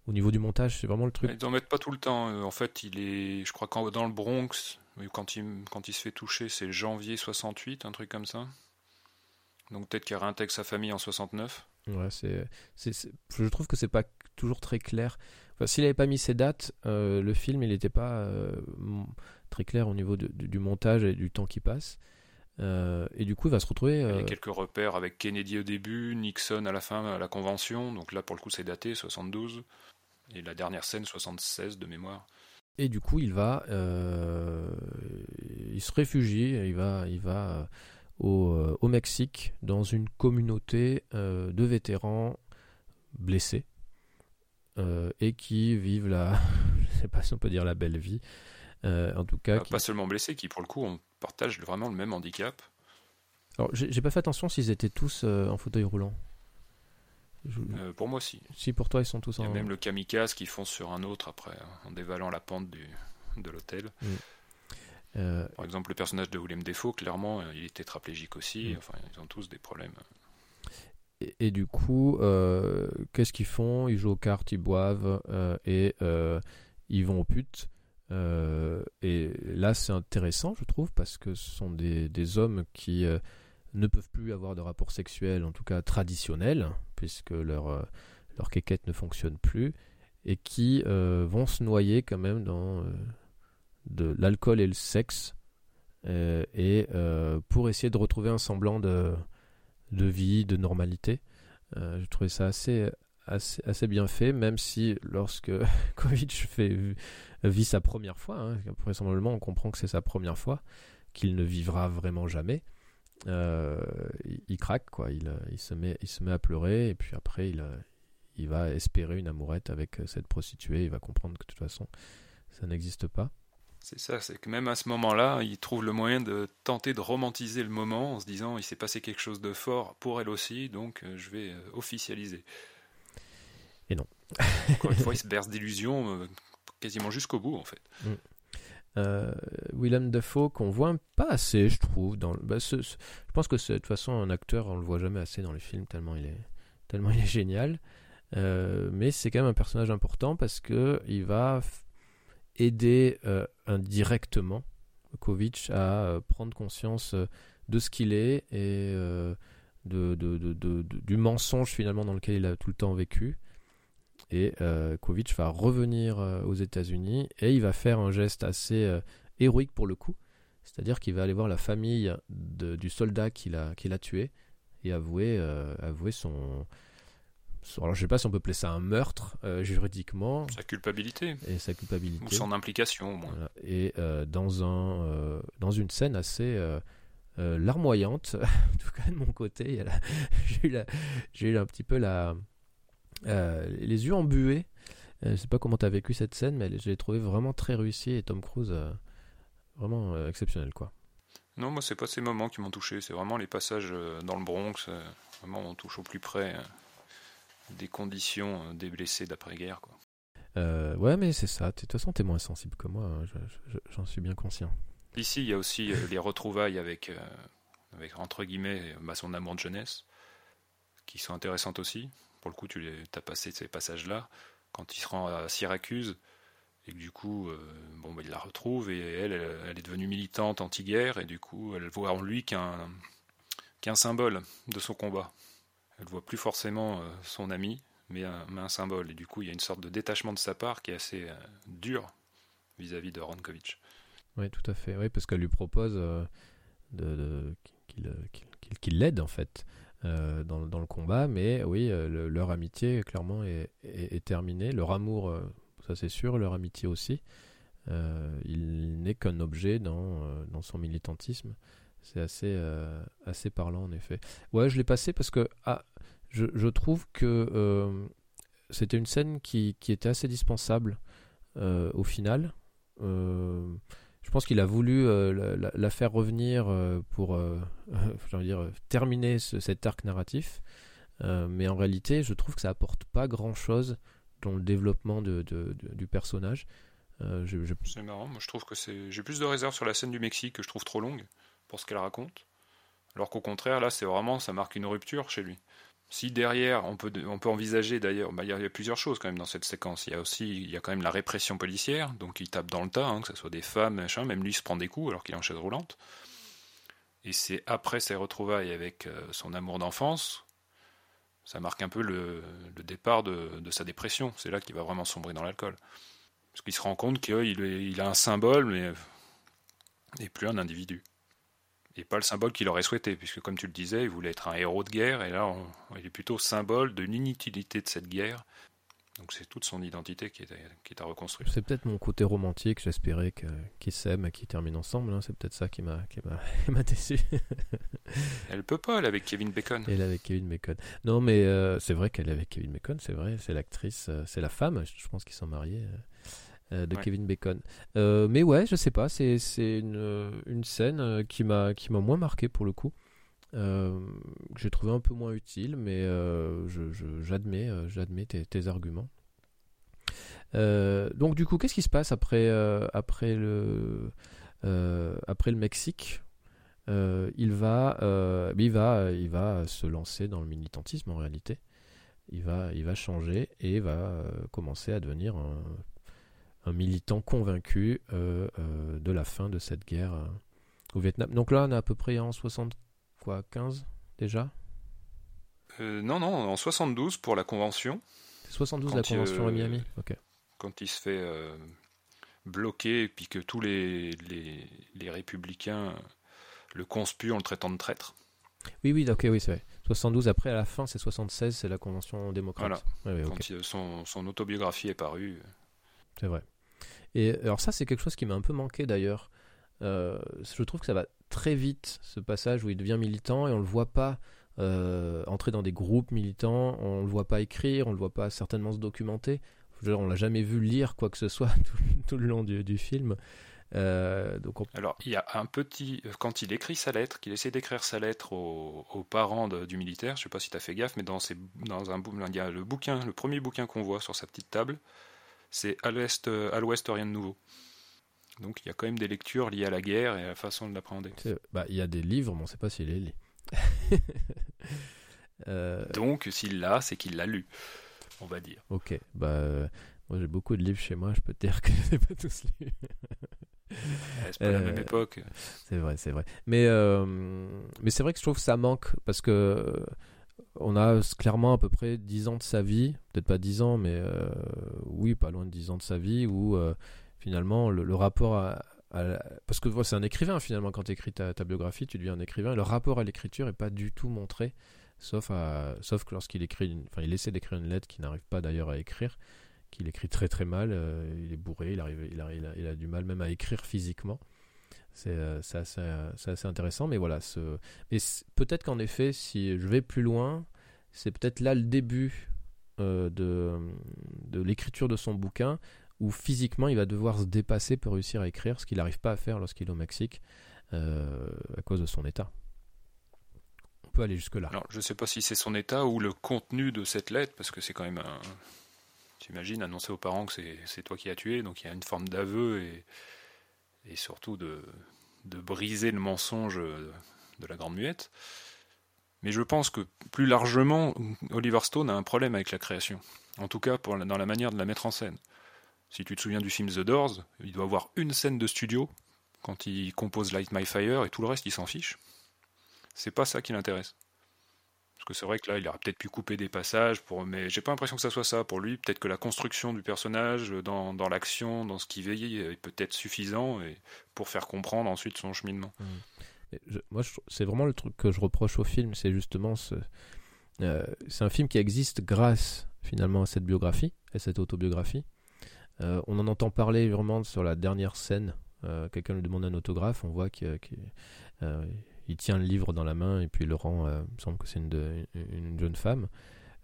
au niveau du montage, c'est vraiment le truc. Ils n'en mettent pas tout le temps. En fait, il est, je crois, quand, dans le Bronx, quand il, quand il se fait toucher, c'est janvier 68, un truc comme ça. Donc peut-être qu'il réintègre sa famille en 69. Ouais, c'est, je trouve que c'est pas toujours très clair. S'il n'avait pas mis ces dates, euh, le film il n'était pas euh, très clair au niveau du montage et du temps qui passe. Euh, et du coup, il va se retrouver. Il y a quelques repères avec Kennedy au début, Nixon à la fin à la convention. Donc là, pour le coup, c'est daté 72. Et la dernière scène 76 de mémoire. Et du coup, il va, il se réfugie, il va, il va au, au Mexique dans une communauté de vétérans blessés euh, et qui vivent la, je sais pas si on peut dire la belle vie, euh, en tout cas. Pas seulement blessés, qui pour le coup on partage vraiment le même handicap. Alors j'ai pas fait attention s'ils étaient tous euh, en fauteuil roulant. pour moi aussi. Si pour toi ils sont tous en. Il y a même le kamikaze qui fonce sur un autre après en dévalant la pente du, de l'hôtel. Mm. Par exemple, le personnage de William Defoe, clairement, il est tétraplégique aussi. Mm. Enfin, ils ont tous des problèmes. Et, du coup, euh, qu'est-ce qu'ils font? Ils jouent aux cartes, ils boivent euh, et euh, ils vont aux putes. Et là, c'est intéressant, je trouve, parce que ce sont des, hommes qui ne peuvent plus avoir de rapport sexuel, en tout cas traditionnel, puisque leur, leur quéquette ne fonctionne plus, et qui vont se noyer quand même dans de l'alcool et le sexe, et pour essayer de retrouver un semblant de de vie, de normalité. Euh, je trouvais ça assez, assez, assez, bien fait, même si lorsque Kovic fait, vit sa première fois, hein, vraisemblablement on comprend que c'est sa première fois, qu'il ne vivra vraiment jamais, euh, il, craque, quoi. Il, il, se met, il se met à pleurer, et puis après il, il va espérer une amourette avec cette prostituée, il va comprendre que de toute façon ça n'existe pas. C'est ça, c'est que même à ce moment-là, il trouve le moyen de tenter de romantiser le moment en se disant il s'est passé quelque chose de fort pour elle aussi, donc euh, je vais euh, officialiser. Et non. Encore une fois, il se berce d'illusions euh, quasiment jusqu'au bout en fait. Mm. Willem Dafoe qu'on voit pas assez, je trouve. Bah, je pense que de toute façon un acteur, on le voit jamais assez dans les films tellement il est, tellement il est génial. mais c'est quand même un personnage important parce que il va aider euh, indirectement Kovic à euh, prendre conscience euh, de ce qu'il est et de, du mensonge finalement dans lequel il a tout le temps vécu. Et Kovic va revenir aux États-Unis et il va faire un geste assez héroïque pour le coup. C'est-à-dire qu'il va aller voir la famille du soldat qu'il a, qu'il a tué et avouer, avouer son, alors je sais pas si on peut appeler ça un meurtre euh, juridiquement. Sa culpabilité. Et sa culpabilité. Ou son implication au moins. Et euh, dans, un, euh, dans une scène assez larmoyante, en tout cas de mon côté, j'ai eu, eu, un petit peu la, les yeux embués. je sais pas comment tu as vécu cette scène, mais je l'ai trouvé vraiment très réussi et Tom Cruise vraiment exceptionnel quoi. Non, moi c'est pas ces moments qui m'ont touché, c'est vraiment les passages dans le Bronx, vraiment on touche au plus près des conditions euh, des blessés d'après-guerre. Quoi. Euh, ouais, mais c'est ça. De toute façon, t'es moins sensible que moi. Hein. J'en suis bien conscient. Ici, il y a aussi euh, les retrouvailles avec, avec entre guillemets, bah, son amour de jeunesse, qui sont intéressantes aussi. Pour le coup, tu as passé ces passages-là. Quand il se rend à Syracuse, et que du coup, bon, bah, il la retrouve, et elle, elle, est devenue militante anti-guerre, et du coup, elle voit en lui qu'un symbole de son combat. Elle voit plus forcément euh, son ami, mais un, symbole. Et du coup, il y a une sorte de détachement de sa part qui est assez euh, dur vis-à-vis de Ronkovitch. Oui, tout à fait. Oui, parce qu'elle lui propose euh, de, qu'il l'aide en fait dans, le combat, mais oui, leur amitié clairement est, terminée. Leur amour, ça c'est sûr, leur amitié aussi. il n'est qu'un objet dans, son militantisme. C'est assez, euh, assez parlant en effet. Ouais, je l'ai passé parce que ah, je, je trouve que euh, c'était une scène qui, qui, était assez dispensable euh, au final. Je pense qu'il a voulu la, la, faire revenir pour dire, terminer cet arc narratif. mais en réalité, je trouve que ça apporte pas grand chose dans le développement du personnage. C'est marrant, moi je trouve que c'est. J'ai plus de réserve sur la scène du Mexique que je trouve trop longue pour ce qu'elle raconte. Alors qu'au contraire, là, c'est vraiment, ça marque une rupture chez lui. Si derrière, on peut, on peut envisager d'ailleurs, bah, il y, a plusieurs choses quand même dans cette séquence. Il y a aussi, il y a quand même la répression policière, donc il tape dans le tas, hein, que ce soit des femmes, machin, même lui se prend des coups alors qu'il est en chaise roulante. Et c'est après ses retrouvailles avec euh, son amour d'enfance, ça marque un peu le, départ de, sa dépression. C'est là qu'il va vraiment sombrer dans l'alcool. Parce qu'il se rend compte qu'il il a un symbole, mais n'est plus un individu et pas le symbole qu'il aurait souhaité, puisque comme tu le disais, il voulait être un héros de guerre, et là, il est plutôt symbole de l'inutilité de cette guerre. Donc c'est toute son identité qui est, qui est à reconstruire. C'est peut-être mon côté romantique, j'espérais qu'ils s'aiment et qu'ils terminent ensemble, hein. c'est peut-être ça qui m'a déçu. elle peut pas, elle est avec Kevin Bacon. Elle est avec Kevin Bacon. Non mais euh, c'est vrai qu'elle est avec Kevin Bacon, c'est vrai, c'est l'actrice, euh, c'est la femme, je pense qu'ils sont mariés. Euh. Euh, de Kevin Bacon. Euh, mais ouais, je sais pas, c'est une, euh, une scène qui m'a moins marqué pour le coup. que j'ai trouvé un peu moins utile, mais j'admets j'admets tes, tes, arguments. donc du coup, qu'est-ce qui se passe après, après, le, après le Mexique? Il, va, il, va, il va se lancer dans le militantisme en réalité. Il va, il va changer et va commencer à devenir un un militant convaincu euh, euh, de la fin de cette guerre euh, au Vietnam. Donc là, on est à peu près en 75 déjà? Non, non, en 72 pour la convention. 72 la convention à Miami? Ok. Quand il se fait bloquer et puis que tous les, les, républicains le conspuent en le traitant de traître. Oui, oui, ok, oui, c'est vrai. 72 après, à la fin, c'est 76, c'est la convention démocrate. Voilà. Quand son, son, autobiographie est parue. C'est vrai. Et alors ça, c'est quelque chose qui m'a un peu manqué d'ailleurs. Euh, je trouve que ça va très vite, ce passage où il devient militant et on le voit pas euh, entrer dans des groupes militants, on le voit pas écrire, on le voit pas certainement se documenter. On l'a jamais vu lire quoi que ce soit tout, le long du, film. Euh, Alors, il y a un petit. Quand il écrit sa lettre, qu'il essaie d'écrire sa lettre aux, parents du militaire, je sais pas si tu as fait gaffe, mais dans, dans un, il y a le bouquin, le premier bouquin qu'on voit sur sa petite table, c'est à l'ouest, euh, à l'ouest rien de nouveau. Donc il y a quand même des lectures liées à la guerre et à la façon de l'appréhender. Bah, il y a des livres, mais on ne sait pas s'il les lit. Euh, Donc s'il l'a, c'est qu'il l'a lu, on va dire. Ok, bah euh, moi j'ai beaucoup de livres chez moi, je peux te dire que je pas tous lus. c'est pas la même époque. C'est vrai, c'est vrai. Mais, mais c'est vrai que je trouve que ça manque parce que on a clairement à peu près 10 ans de sa vie, peut-être pas 10 ans, mais euh, oui, pas loin de 10 ans de sa vie, où euh, finalement le, rapport à, Parce que c'est un écrivain finalement, quand tu écris ta, biographie, tu deviens un écrivain, le rapport à l'écriture n'est pas du tout montré sauf, sauf que lorsqu'il écrit, enfin il essaie d'écrire une lettre qu'il n'arrive pas d'ailleurs à écrire, qu'il écrit très très mal, euh, il est bourré, il, arrive, il a du mal même à écrire physiquement. C'est euh, euh, c'est assez intéressant, mais voilà. Ce... Mais peut-être qu'en effet, si je vais plus loin, c'est peut-être là le début euh, de, l'écriture de son bouquin, où physiquement il va devoir se dépasser pour réussir à écrire, ce qu'il n'arrive pas à faire lorsqu'il est au Mexique, à cause de son état. On peut aller jusque-là. Alors, je sais pas si c'est son état ou le contenu de cette lettre, parce que c'est quand même un. T'imagines annoncer aux parents que c'est toi qui as tué, donc il y a une forme d'aveu et, et surtout de, briser le mensonge de la Grande Muette. Mais je pense que plus largement, Oliver Stone a un problème avec la création. En tout cas, dans la manière de la mettre en scène. Si tu te souviens du film The Doors, il doit avoir une scène de studio quand il compose Light My Fire et tout le reste, il s'en fiche. C'est pas ça qui l'intéresse. Que c'est vrai que là, il aurait peut-être pu couper des passages, pour... mais j'ai pas l'impression que ça soit ça pour lui. Peut-être que la construction du personnage, dans, dans l'action, dans ce qu'il veille, est peut-être suffisant et pour faire comprendre ensuite son cheminement. Je- moi, c'est vraiment le truc que je reproche au film, c'est justement ce. euh, c'est un film qui existe grâce finalement à cette biographie, à cette autobiographie. Euh, on en entend parler vraiment sur la dernière scène. Euh, Quelqu'un lui demande un autographe, on voit qu'il euh, il tient le livre dans la main et puis il le rend. euh, il me semble que c'est une, jeune femme.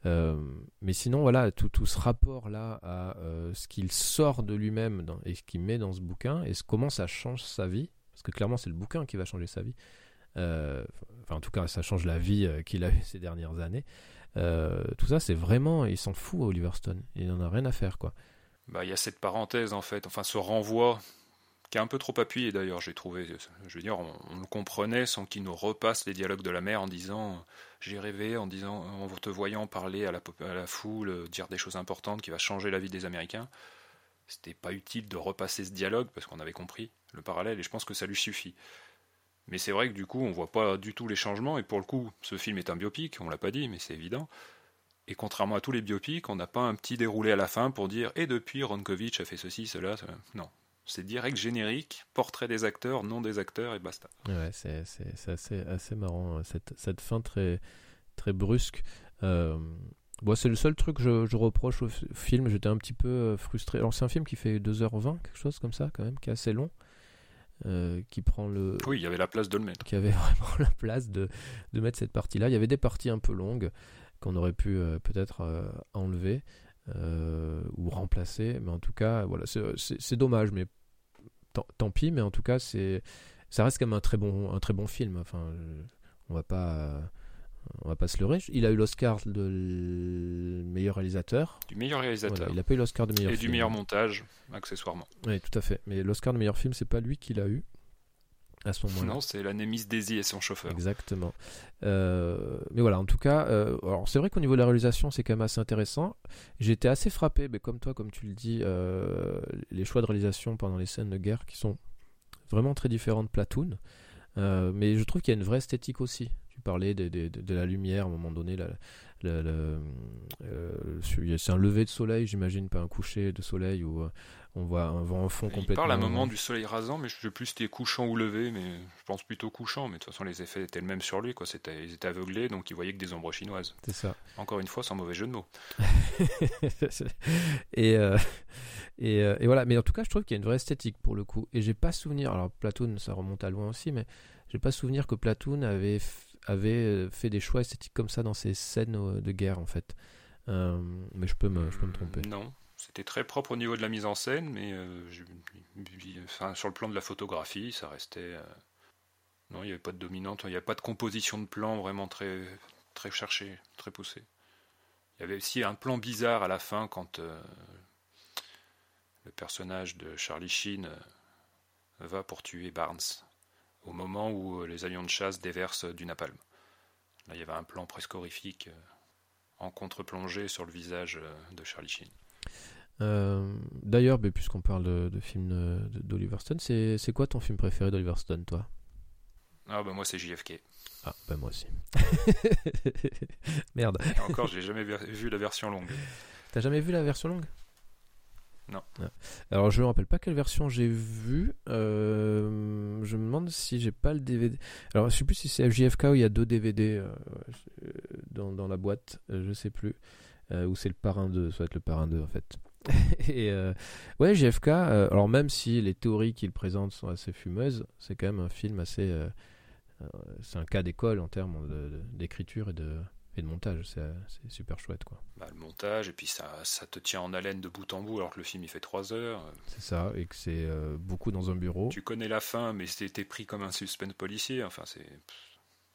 Euh, mais sinon, voilà, tout, tout ce rapport-là à euh, ce qu'il sort de lui-même et ce qu'il met dans ce bouquin et ce, comment ça change sa vie, parce que clairement, c'est le bouquin qui va changer sa vie. Enfin, en tout cas, ça change la vie qu'il a eue ces dernières années. Tout ça, c'est vraiment. Il s'en fout, Oliver Stone. Il n'en a rien à faire, quoi. Bah, il y a cette parenthèse en fait, enfin ce renvoi qui est un peu trop appuyé d'ailleurs, j'ai trouvé. Je veux dire, on, le comprenait sans qu'il nous repasse les dialogues de la mère en disant j'ai rêvé, en disant en te voyant parler à la, foule, dire des choses importantes qui va changer la vie des Américains. C'était pas utile de repasser ce dialogue parce qu'on avait compris le parallèle et je pense que ça lui suffit. Mais c'est vrai que du coup, on voit pas du tout les changements et pour le coup, ce film est un biopic, on l'a pas dit, mais c'est évident. Et contrairement à tous les biopics, on n'a pas un petit déroulé à la fin pour dire et depuis Ronkovitch a fait ceci, cela, cela. Non. C'est direct générique, portrait des acteurs, nom des acteurs et basta. Ouais, c'est, assez, assez marrant, euh, cette, cette fin très, très brusque. Euh, bon, c'est le seul truc que je, je reproche au film. J'étais un petit peu euh, frustré. Alors, c'est un film qui fait 2h20, quelque chose comme ça, quand même, qui est assez long. euh, qui prend le. Oui, il y avait la place de le mettre. qui avait vraiment la place de, de mettre cette partie-là. Il y avait des parties un peu longues qu'on aurait pu euh, peut-être euh, enlever euh, ou remplacer, mais en tout cas, voilà, c'est, dommage, mais tant, tant pis. Mais en tout cas, c'est ça reste quand même un très bon, un très bon film. Enfin, on va pas, on va pas se leurrer. Il a eu l'Oscar de meilleur réalisateur. Du meilleur réalisateur. Voilà, il a pas eu l'Oscar de meilleur et film. du meilleur montage, accessoirement. Oui, tout à fait. Mais l'Oscar de meilleur film, c'est pas lui qui l'a eu à ce moment-là. Non, c'est la Némis Daisy et son chauffeur. Exactement. Euh, mais voilà, en tout cas, euh, alors c'est vrai qu'au niveau de la réalisation, c'est quand même assez intéressant. J'étais assez frappé, mais comme toi, comme tu le dis, euh, les choix de réalisation pendant les scènes de guerre qui sont vraiment très différents de Platoon. Mais je trouve qu'il y a une vraie esthétique aussi. Tu parlais de, de- de- de la lumière à un moment donné. la- euh, c'est un lever de soleil, j'imagine, pas un coucher de soleil où euh, on voit un vent en fond Il complètement. parle à un moment du soleil rasant, mais je sais plus si c'était couchant ou levé, mais je pense plutôt couchant. Mais de toute façon, les effets étaient le même sur lui. Quoi. C'était, ils étaient aveuglés, donc ils voyaient que des ombres chinoises. C'est ça. Encore une fois, sans mauvais jeu de mots. et, euh, et, euh, et voilà, mais en tout cas, je trouve qu'il y a une vraie esthétique pour le coup. Et j'ai pas souvenir, alors Platoon, ça remonte à loin aussi, mais j'ai pas souvenir que Platoon avait, avait euh, fait des choix esthétiques comme ça dans ses scènes euh, de guerre en fait. Euh, mais je peux me, tromper. Non, c'était très propre au niveau de la mise en scène, mais sur le plan de la photographie, ça restait. Non, il n'y avait pas de dominante, il n'y avait pas de composition de plan vraiment très, très cherchée, très poussée. Il y avait aussi un plan bizarre à la fin quand le personnage de Charlie Sheen va pour tuer Barnes, au moment où euh, les avions de chasse déversent du napalm. Là, il y avait un plan presque horrifique. euh, en contre-plongée sur le visage euh, de Charlie Sheen. Euh, D'ailleurs, mais puisqu'on parle de, de films d'Oliver Stone, c'est quoi ton film préféré d'Oliver Stone, toi? Ah bah moi c'est JFK. Ah, bah moi aussi. Merde. Et encore j'ai jamais vu la version longue. T'as jamais vu la version longue? Non. Alors je me rappelle pas quelle version j'ai vue. Euh, je me demande si j'ai pas le DVD. Alors je sais plus si c'est FJFK où il y a deux DVD euh, dans, dans la boîte. euh, Je sais plus. Euh, ou c'est le parrain 2. Ça doit être le parrain 2 en fait. Et euh, ouais, JFK. euh, alors même si les théories qu'il présente sont assez fumeuses, c'est quand même un film assez. euh, euh, c'est un cas d'école en termes d'écriture et de, et de montage. C'est super chouette quoi. Bah, le montage, et puis ça, ça te tient en haleine de bout en bout, alors que le film il fait 3 heures. C'est ça. Et que c'est euh, beaucoup dans un bureau. Tu connais la fin, mais c'était pris comme un suspense policier. Enfin, c'est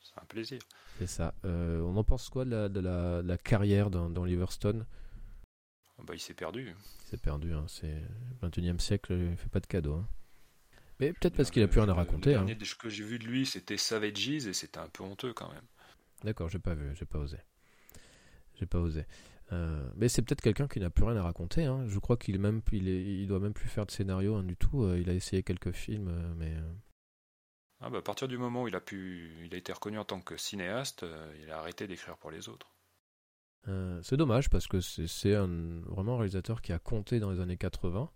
c'est un plaisir. C'est ça. Euh, on en pense quoi de la, de la, de la carrière dans, Liverstone? Bah, il s'est perdu. C'est perdu, hein. c'est le 21e siècle, il fait pas de cadeaux. hein. Mais peut-être parce qu'il a plus rien à raconter. Le hein. dernier que j'ai vu de lui, c'était Savages, et c'était un peu honteux quand même. D'accord, j'ai pas vu, j'ai pas osé. J'ai pas osé. Euh, mais c'est peut-être quelqu'un qui n'a plus rien à raconter. hein. Je crois qu'il même, il, est, il doit même plus faire de scénario hein, du tout. Euh, il a essayé quelques films, euh, mais Ah, bah, à partir du moment où il a, pu, il a été reconnu en tant que cinéaste, il a arrêté d'écrire pour les autres. C'est dommage parce que c'est vraiment un réalisateur qui a compté dans les années 80.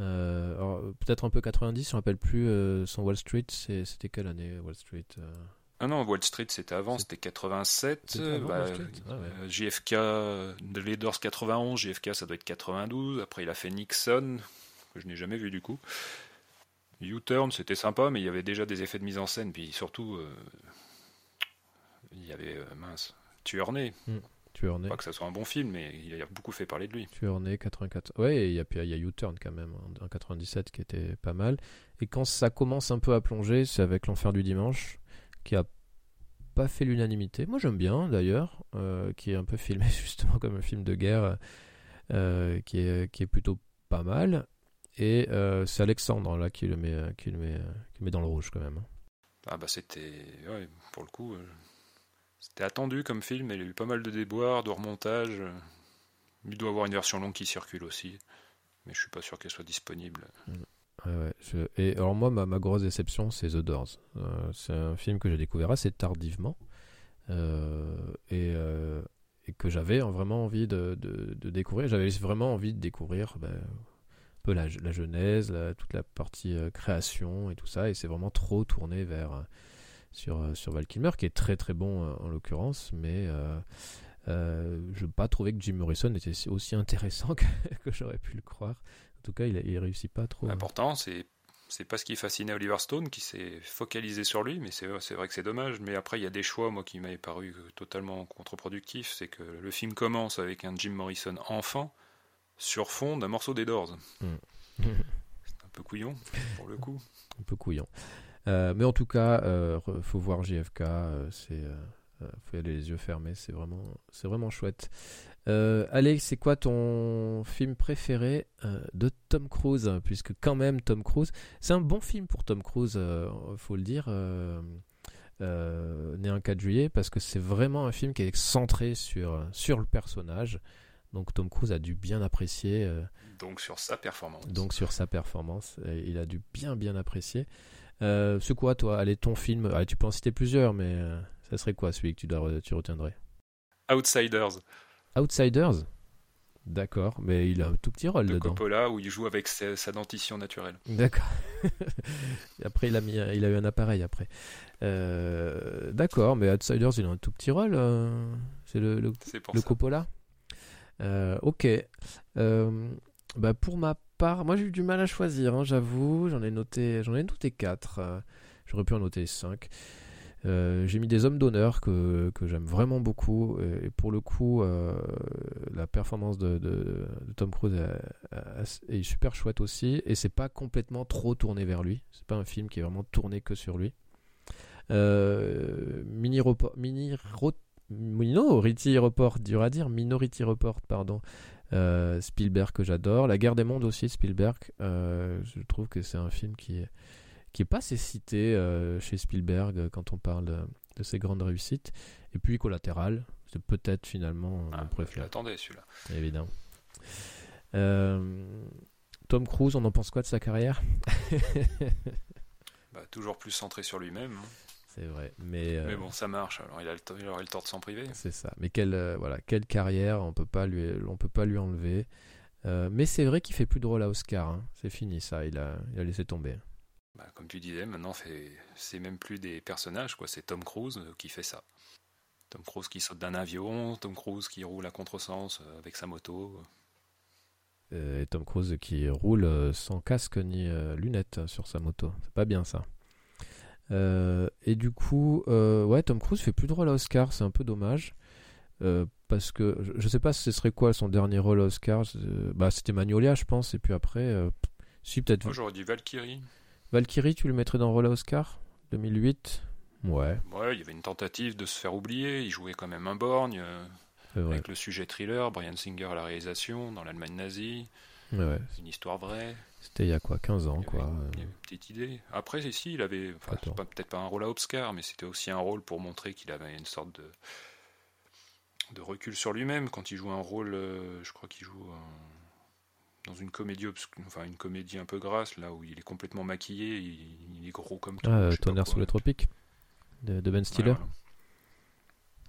Euh, alors, Peut-être un peu 90, je ne me rappelle plus son Wall Street. C'était quelle année Wall Street Ah non, Wall Street c'était avant, c'était 87. C'était avant bah, Wall Street Ah ouais. euh, JFK, Leaders 91, JFK ça doit être 92. Après il a fait Nixon, que je n'ai jamais vu du coup. U-Turn c'était sympa, mais il y avait déjà des effets de mise en scène. Puis surtout, euh, il y avait, euh, mince, Tueur-né. Tueur né. Pas que ça soit un bon film, mais il a beaucoup fait parler de lui. Tueur né 84. Ouais, il y a, y U-Turn quand même, en en 97 qui était pas mal. Et quand ça commence un peu à plonger, c'est avec L'Enfer du Dimanche, qui a pas fait l'unanimité. Moi j'aime bien d'ailleurs, euh, qui est un peu filmé justement comme un film de guerre, euh, qui, est, qui est plutôt pas mal. Et euh, c'est Alexandre là qui le met, qui le met, qui le met dans le rouge quand même. hein. Ah bah c'était, ouais, pour le coup, c'était attendu comme film, il y a eu pas mal de déboires, de remontages. Il doit avoir une version longue qui circule aussi, mais je suis pas sûr qu'elle soit disponible. Et alors moi, ma, grosse déception, c'est The Doors. Euh, c'est un film que j'ai découvert assez tardivement euh, et, euh, et que j'avais vraiment envie de, découvrir. J'avais vraiment envie de découvrir ben, un peu la, genèse, toute la partie création et tout ça. Et c'est vraiment trop tourné vers sur, sur Val Kilmer, qui est très très bon en l'occurrence, mais je n'ai pas trouvé que Jim Morrison était si- aussi intéressant que, que j'aurais pu le croire. En tout cas, il, il réussit pas trop. L'important, c'est c'est pas ce qui fascinait Oliver Stone qui s'est focalisé sur lui, mais c'est vrai que c'est dommage. Mais après, il y a des choix, moi, qui m'avaient paru totalement contre-productifs. C'est que le film commence avec un Jim Morrison enfant sur fond d'un morceau des Doors. C'est un peu couillon, pour le coup. un peu couillant. Euh, mais en tout cas, euh, re- faut voir JFK. euh, c'est, euh, euh, faut y aller les yeux fermés. C'est vraiment, c'est vraiment chouette. Euh, Alex, c'est quoi ton film préféré euh, de Tom Cruise? Puisque quand même Tom Cruise, c'est un bon film pour Tom Cruise, euh, faut le dire. Euh, euh, né un 4 juillet parce que c'est vraiment un film qui est centré sur sur le personnage. Donc Tom Cruise a dû bien apprécier. Donc sur sa performance. donc sur sa performance. Et il a dû bien bien apprécier. C'est quoi toi? Allez, ton film, allez, tu peux en citer plusieurs, mais ça serait quoi celui que tu, dois, tu retiendrais? Outsiders Outsiders D'accord, mais il a un tout petit rôle de dedans. Coppola où il joue avec sa, sa dentition naturelle. D'accord. Après, il a, mis, il a eu un appareil après. Euh, D'accord, mais Outsiders, il a un tout petit rôle. euh, c'est le. Coppola Euh, Ok. Bah pour ma part, moi j'ai eu du mal à choisir, hein, j'avoue. J'en ai noté, j'en ai noté 4. J'aurais pu en noter 5. J'ai mis des hommes d'honneur que, que j'aime vraiment beaucoup. Et, pour le coup, euh, la performance de, Tom Cruise est, super chouette aussi. Et c'est pas complètement trop tourné vers lui. C'est pas un film qui est vraiment tourné que sur lui. Euh, mini report, mini Minority Report, dur à dire, Minority Report, pardon. Euh, Spielberg que j'adore, La Guerre des Mondes aussi, Spielberg. Euh, je trouve que c'est un film qui est, qui est pas assez cité euh, chez Spielberg euh, quand on parle de, de ses grandes réussites. Et puis Collatéral, c'est peut-être finalement Ah, mon je préféré, l'attendais celui-là. évidemment. Euh, Tom Cruise, on en pense quoi de sa carrière? Bah, toujours plus centré sur lui-même. hein. C'est vrai, mais, euh, Mais bon, ça marche. Alors il, a le temps- il aurait le tort de s'en priver. C'est ça. Mais quelle, euh, voilà, quelle carrière, on peut pas lui, on peut pas lui enlever. Euh, mais c'est vrai qu'il fait plus de rôle à Oscar. hein. C'est fini ça. Il a, il a laissé tomber. Bah, comme tu disais, maintenant c'est- même plus des personnages, quoi. C'est Tom Cruise euh, qui fait ça. Tom Cruise qui saute d'un avion, Tom Cruise qui roule à contresens euh, avec sa moto. Euh, et Tom Cruise qui roule sans casque ni lunettes sur sa moto. C'est pas bien ça. Euh, et du coup, euh, ouais, Tom Cruise fait plus de rôle à Oscar. C'est un peu dommage. Euh, parce que je, je sais pas ce serait quoi son dernier rôle à Oscar. Euh, bah, c'était Magnolia, je pense. Et puis après, euh, si peut-être Moi j'aurais dit Valkyrie. Valkyrie, tu le mettrais dans rôle à Oscar 2008 Ouais, Ouais, il y avait une tentative de se faire oublier. Il jouait quand même un borgne. euh. Avec le sujet thriller, Brian Singer à la réalisation, dans l'Allemagne nazie, Ouais, une histoire vraie. C'était il y a quoi 15 ans, Il quoi. il y avait une petite idée. Après, si, il avait, enfin, peut-être pas un rôle à Oscar, mais c'était aussi un rôle pour montrer qu'il avait une sorte de, de recul sur lui-même. Quand il joue un rôle, euh, je crois qu'il joue un- dans une comédie, enfin une comédie un peu grasse, là où il est complètement maquillé, il, il est gros comme tout. Ah, Tonnerre sous les tropiques de, de Ben Stiller. voilà.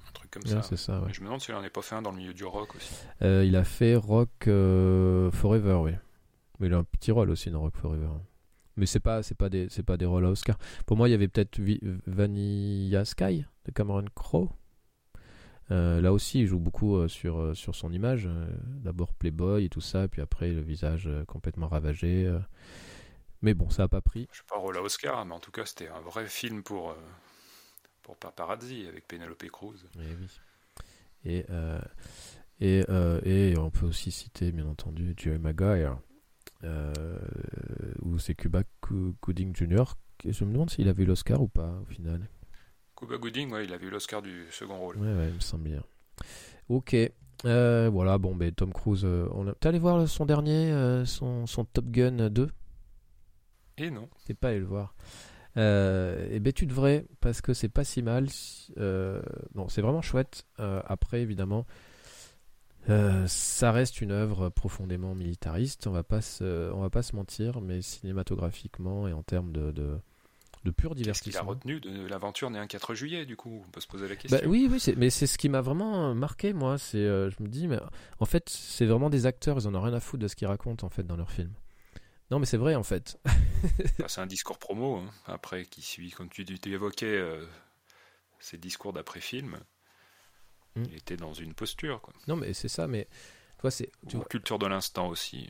Un truc comme ça. c'est ça, ouais. Je me demande s'il en est pas fait un dans le milieu du rock aussi. Euh, il a fait Rock euh, Forever, oui. Mais il a un petit rôle aussi dans Rock Forever. Mais c'est pas, c'est pas des, c'est pas des rôles à Oscar. Pour moi, il y avait peut-être Vanilla Sky de Cameron Crowe. Euh, là aussi, il joue beaucoup euh, sur, euh, sur son image. D'abord Playboy et tout ça, puis après le visage complètement ravagé. Mais bon, ça a pas pris. Je pas rôle à Oscar, mais en tout cas, c'était un vrai film pour, pour Paparazzi avec Penelope Cruz. Eh oui. Et, et, et on peut aussi citer, bien entendu, Jerry Maguire, ou c'est Cuba Go- Gooding Jr. Je me demande s'il avait l'Oscar ou pas au final. Cuba Gooding, ouais, il avait eu l'Oscar du second rôle. Ouais, ouais, il me semble bien. Ok. Euh, voilà, bon, ben Tom Cruise, euh, on a... t'es allé voir son dernier, euh, son, son Top Gun 2 Et non. T'es pas allé le voir. Et ben tu devrais parce que c'est pas si mal. Non, c'est vraiment chouette. Après, évidemment, ça reste une œuvre profondément militariste. On va pas se, on va pas se mentir, mais cinématographiquement et en termes de, de, de pur Qu'est-ce qu'il a divertissement. retenu de l'aventure né un 4 juillet, du coup On peut se poser la question. Bah, oui, oui, c'est- mais c'est ce qui m'a vraiment marqué, moi. C'est, euh, je me dis, mais en fait, c'est vraiment des acteurs. Ils en ont rien à foutre de ce qu'ils racontent en fait dans leurs films. Non, mais c'est vrai en fait. Bah, c'est un discours promo, hein, après, qui suit, comme tu, tu évoquais, euh, ces discours d'après-film. Mm. Il était dans une posture, quoi. Non, mais c'est ça. Mais toi, c'est, tu Ou vois, culture de l'instant aussi.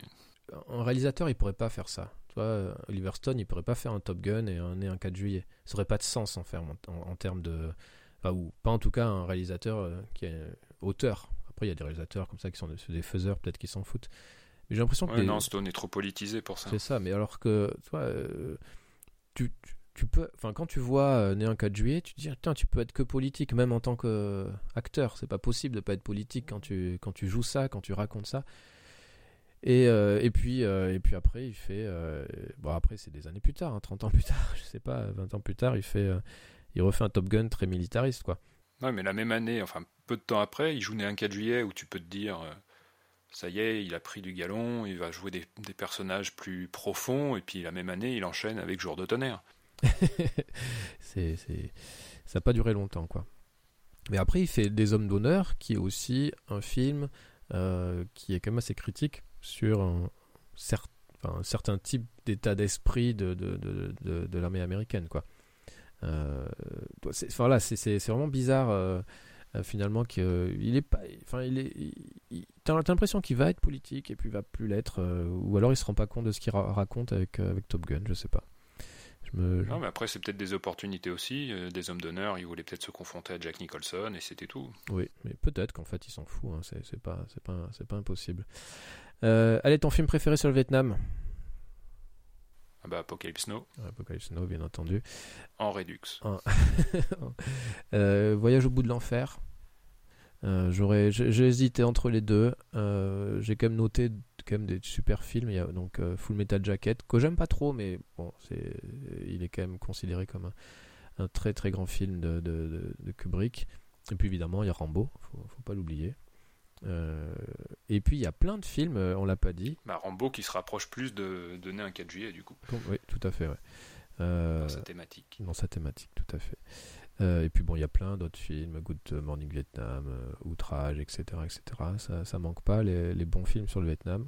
un réalisateur, il pourrait pas faire ça. Tu vois, euh, Oliver Stone, il pourrait pas faire un Top Gun et un, et un 4 juillet. Ça aurait pas de sens en faire en, en- en termes de, enfin, ou pas en tout cas un réalisateur euh, qui est auteur. Après, il y a des réalisateurs comme ça qui sont des, des faiseurs, peut-être qui s'en foutent. Mais j'ai l'impression que Ouais, les- non, Stone est trop politisé pour ça. c'est ça. Mais alors que, tu vois, euh, tu, tu, tu peux, enfin, quand tu vois euh, Né un 4 juillet, tu te dis, putain, tu peux être que politique, même en tant qu'acteur. C'est pas possible de pas être politique quand tu, quand tu joues ça, quand tu racontes ça. Et, euh, et, puis, euh, et puis après, il fait. euh, bon, après, c'est des années plus tard, hein, 30 ans plus tard, je sais pas, 20 ans plus tard, il fait. il refait un Top Gun très militariste, quoi. Ouais, mais la même année, enfin peu de temps après, il joue né un 4 juillet où tu peux te dire, ça y est, il a pris du galon, il va jouer des, des personnages plus profonds, et puis la même année, il enchaîne avec Jour de tonnerre. c'est, c'est- Ça n'a pas duré longtemps, quoi. Mais après, il fait Des Hommes d'honneur, qui est aussi un film qui est quand même assez critique sur un, cer- enfin, un certain type d'état d'esprit de, de, de, de- l'armée américaine, quoi. Euh, c'est, enfin, là, c'est, vraiment bizarre. euh, euh, finalement qu'il est pas enfin il est t'as l'impression qu'il va être politique et puis il va plus l'être euh, ou alors il se rend pas compte de ce qu'il ra- raconte avec avec Top Gun je sais pas je me Non, mais après, c'est peut-être des opportunités aussi. des hommes d'honneur, il voulait peut-être se confronter à Jack Nicholson, et c'était tout. Oui, mais peut-être qu'en fait il s'en fout, hein, c'est c'est pas, c'est pas, c'est pas impossible. Euh, allez, ton film préféré sur le Vietnam Ah bah, Apocalypse Now, Apocalypse Now, bien entendu. en Redux. Euh, Voyage au bout de l'enfer. Euh, j'aurais, j'ai hésité entre les deux. Euh, j'ai quand même noté quand même des super films. Il y a donc Full Metal Jacket que j'aime pas trop, mais bon, c'est, il est quand même considéré comme un, un très très grand film de, de, de- de Kubrick. Et puis évidemment, il y a Rambo, faut, faut pas l'oublier. Euh, et puis il y a plein de films, euh, on l'a pas dit. Bah, Rambo qui se rapproche plus de, né un 4 juillet, du coup, Oui, tout à fait. Ouais. Euh, dans sa thématique. dans sa thématique, tout à fait. Euh, et puis bon, il y a plein d'autres films, Good Morning Vietnam, Outrage, etc., etc. Ça, ça manque pas les, les bons films sur le Vietnam.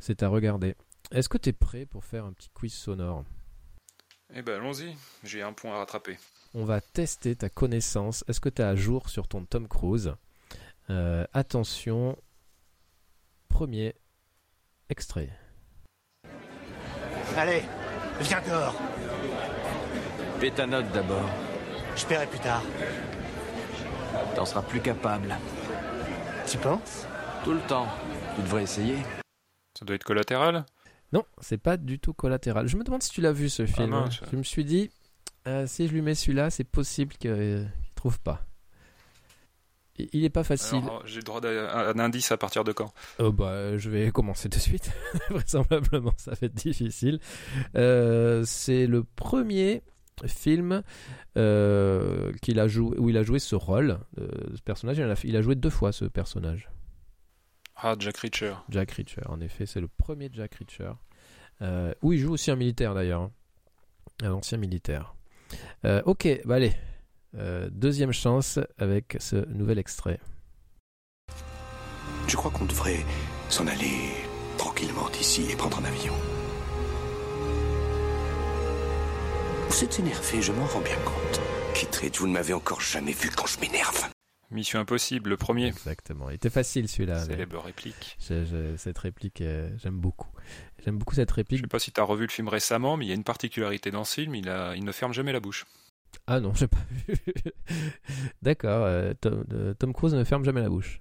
C'est à regarder. Est-ce que tu es prêt pour faire un petit quiz sonore? Eh ben allons-y, j'ai un point à rattraper. On va tester ta connaissance. Est-ce que tu es à jour sur ton Tom Cruise? Euh, Attention, premier extrait. Allez, viens dehors. Fais ta note d'abord. Je paierai plus tard. T'en seras plus capable. Tu penses? Tout le temps. Tu devrais essayer. Ça doit être collatéral? Non, c'est pas du tout collatéral. Je me demande si tu l'as vu ce film. hein. Je me suis dit, euh, si je lui mets celui-là, c'est possible qu'il ne trouve pas. Il il est pas facile. J'ai le droit d'un un indice à partir de quand? Oh, bah, je vais commencer de suite. Vraisemblablement, ça va être difficile. Euh, c'est le premier film euh, a joué, où il a joué ce rôle, euh, ce personnage. Il a, il a joué deux fois ce personnage. Ah, Jack Reacher. Jack Reacher, en effet, c'est le premier Jack Reacher. Euh, où il joue aussi un militaire d'ailleurs. hein. Un ancien militaire. Ok, bah allez. Euh, deuxième chance avec ce nouvel extrait. Je crois qu'on devrait s'en aller tranquillement d'ici et prendre un avion? Vous êtes énervé, je m'en rends bien compte. Kittredge, vous ne m'avez encore jamais vu quand je m'énerve. Mission Impossible, le premier. Exactement. Il était facile celui-là. Célèbre réplique. cette réplique, euh, j'aime beaucoup. J'aime beaucoup cette Je réplique. sais pas si tu as revu le film récemment, mais il y a une particularité dans ce film, il, a, il ne ferme jamais la bouche. Ah non, j'ai pas vu. D'accord. euh, Tom, euh, Tom Cruise ne ferme jamais la bouche.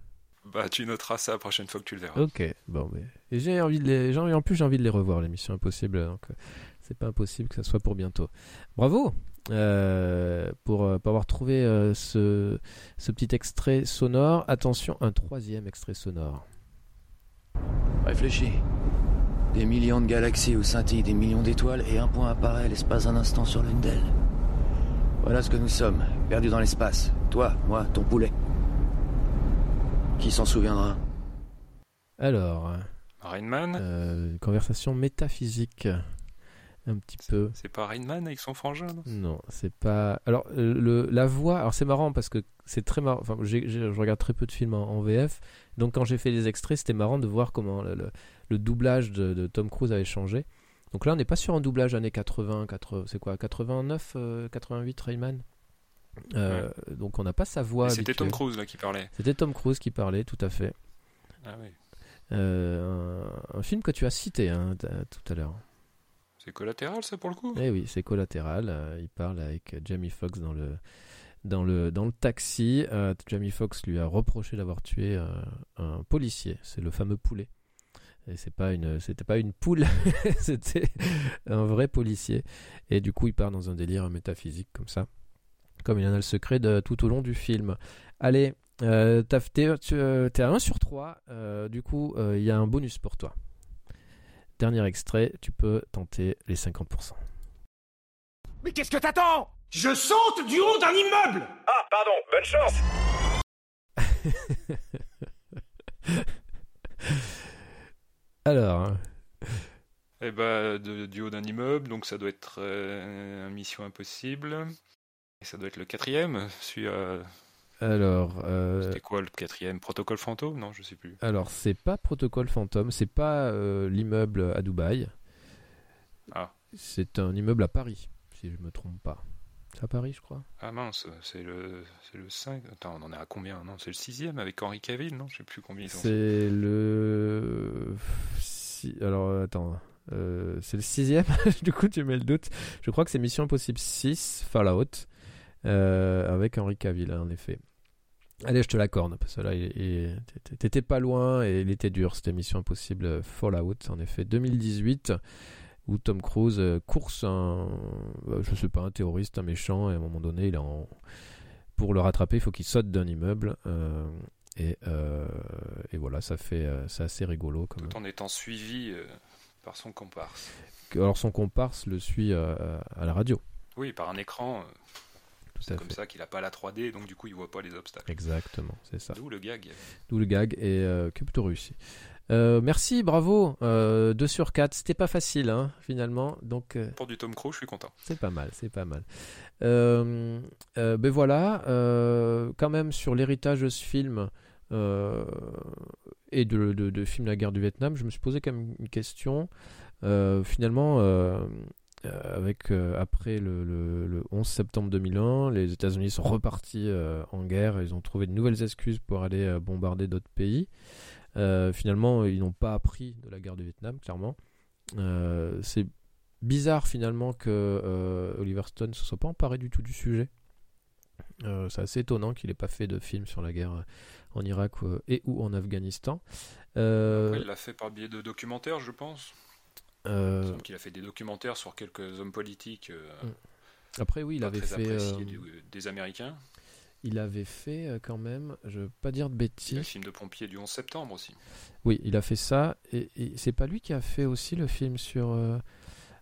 Bah, tu noteras ça la prochaine fois que tu le verras. Ok, bon, mais et j'ai envie de les, j'ai envie- en plus j'ai envie de les revoir, les Missions Impossibles, donc euh, c'est pas impossible que ça soit pour bientôt. Bravo euh, pour, pour avoir trouvé euh, ce, ce petit extrait sonore. Attention, un troisième extrait sonore. Réfléchis. Des millions de galaxies où scintillent des millions d'étoiles et un point apparaît l'espace d'un instant sur l'une d'elles. Voilà ce que nous sommes, perdus dans l'espace. Toi, moi, ton poulet. Qui s'en souviendra Alors, Rain Man euh, une conversation métaphysique, un petit peu. C'est pas Rain Man avec son frangin non? Non, c'est pas. Alors, euh, le, la voix, alors c'est marrant parce que c'est très marrant. Enfin, je regarde très peu de films en, en VF, donc quand j'ai fait les extraits, c'était marrant de voir comment le, le- le doublage de, de Tom Cruise avait changé. Donc là, on n'est pas sur un doublage années 80, 80 c'est quoi 89, euh, 88 Rayman? Euh, Donc on n'a pas sa voix. C'était. Tom Cruise là qui parlait. C'était Tom Cruise qui parlait, tout à fait. Ah oui. Euh, un, un film que tu as cité hein, tout à l'heure. C'est collatéral ça pour le coup? Eh oui, c'est collatéral. euh, il parle avec Jamie Foxx dans le, dans le, dans le taxi. Euh, Jamie Foxx lui a reproché d'avoir tué euh, un policier. C'est le fameux poulet. Et c'est pas une, c'était pas une poule, c'était un vrai policier. Et du coup, il part dans un délire métaphysique comme ça, comme il en a le secret de, tout au long du film. Allez, euh, t'es, euh, t'es à 1 sur 3. euh, du coup, euh, il y a un bonus pour toi. Dernier extrait, tu peux tenter les 50%. Mais qu'est-ce que t'attends? Je saute du haut d'un immeuble Ah, pardon, bonne chance Alors, Eh bah, de- du haut d'un immeuble, donc ça doit être euh, Mission Impossible. Et ça doit être le quatrième. Celui à... alors, euh, C'était quoi le quatrième? Protocole fantôme? Non, je sais plus. alors c'est pas Protocole Fantôme, c'est pas euh, l'immeuble à Dubaï. Ah. C'est un immeuble à Paris, si je me trompe pas. C'est à Paris, je crois. Ah mince, c'est le, c'est le 5. Attends, on en est à combien? Non, c'est le sixième avec Henri Cavill, non? Je sais plus combien ils sont. C'est le. Si... Alors, attends. Euh, c'est le sixième, du coup tu mets le doute. Je crois que c'est Mission Impossible 6, Fallout, euh, avec Henri Cavill, hein, en effet. Allez, je te l'accorde, parce que là, t'étais pas loin et il était dur, c'était Mission Impossible euh, Fallout, en effet, 2018, où Tom Cruise euh, course un, euh, je sais pas, un terroriste, un méchant, et à un moment donné, il est en... pour le rattraper, il faut qu'il saute d'un immeuble. euh, et, euh, et voilà, ça fait, c'est assez rigolo. Comme... Tout en étant suivi euh, par son comparse. Alors son comparse le suit à la radio. Oui, par un écran. c'est comme fait. ça qu'il a pas la 3D, donc du coup il voit pas les obstacles. Exactement, c'est ça. D'où le gag. D'où le gag et euh, que plutôt réussi. Euh, merci, bravo. 2 sur 4. C'était pas facile, hein, finalement. Donc, Pour du Tom Cruise, je suis content. C'est pas mal, c'est pas mal. ben voilà, quand même sur l'héritage de ce film et de, de, de, film La guerre du Vietnam, je me suis posé quand même une question. finalement, euh, avec euh, après le, 11 septembre 2001, les États-Unis sont repartis euh, en guerre. Ils ont trouvé de nouvelles excuses pour aller bombarder d'autres pays. Finalement, ils n'ont pas appris de la guerre du Vietnam, clairement. c'est bizarre finalement que Oliver Stone ne se soit pas emparé du tout du sujet. c'est assez étonnant qu'il n'ait pas fait de film sur la guerre en Irak et ou en Afghanistan. il l'a fait par biais de documentaires, je pense. Euh... Il a fait des documentaires sur quelques hommes politiques. Euh. Après, oui, il avait fait. Euh, des Américains. Il avait fait euh, quand même, je veux pas dire de bêtises. Le film de pompier du 11 septembre aussi. Oui, il a fait ça. Et, c'est pas lui qui a fait aussi le film sur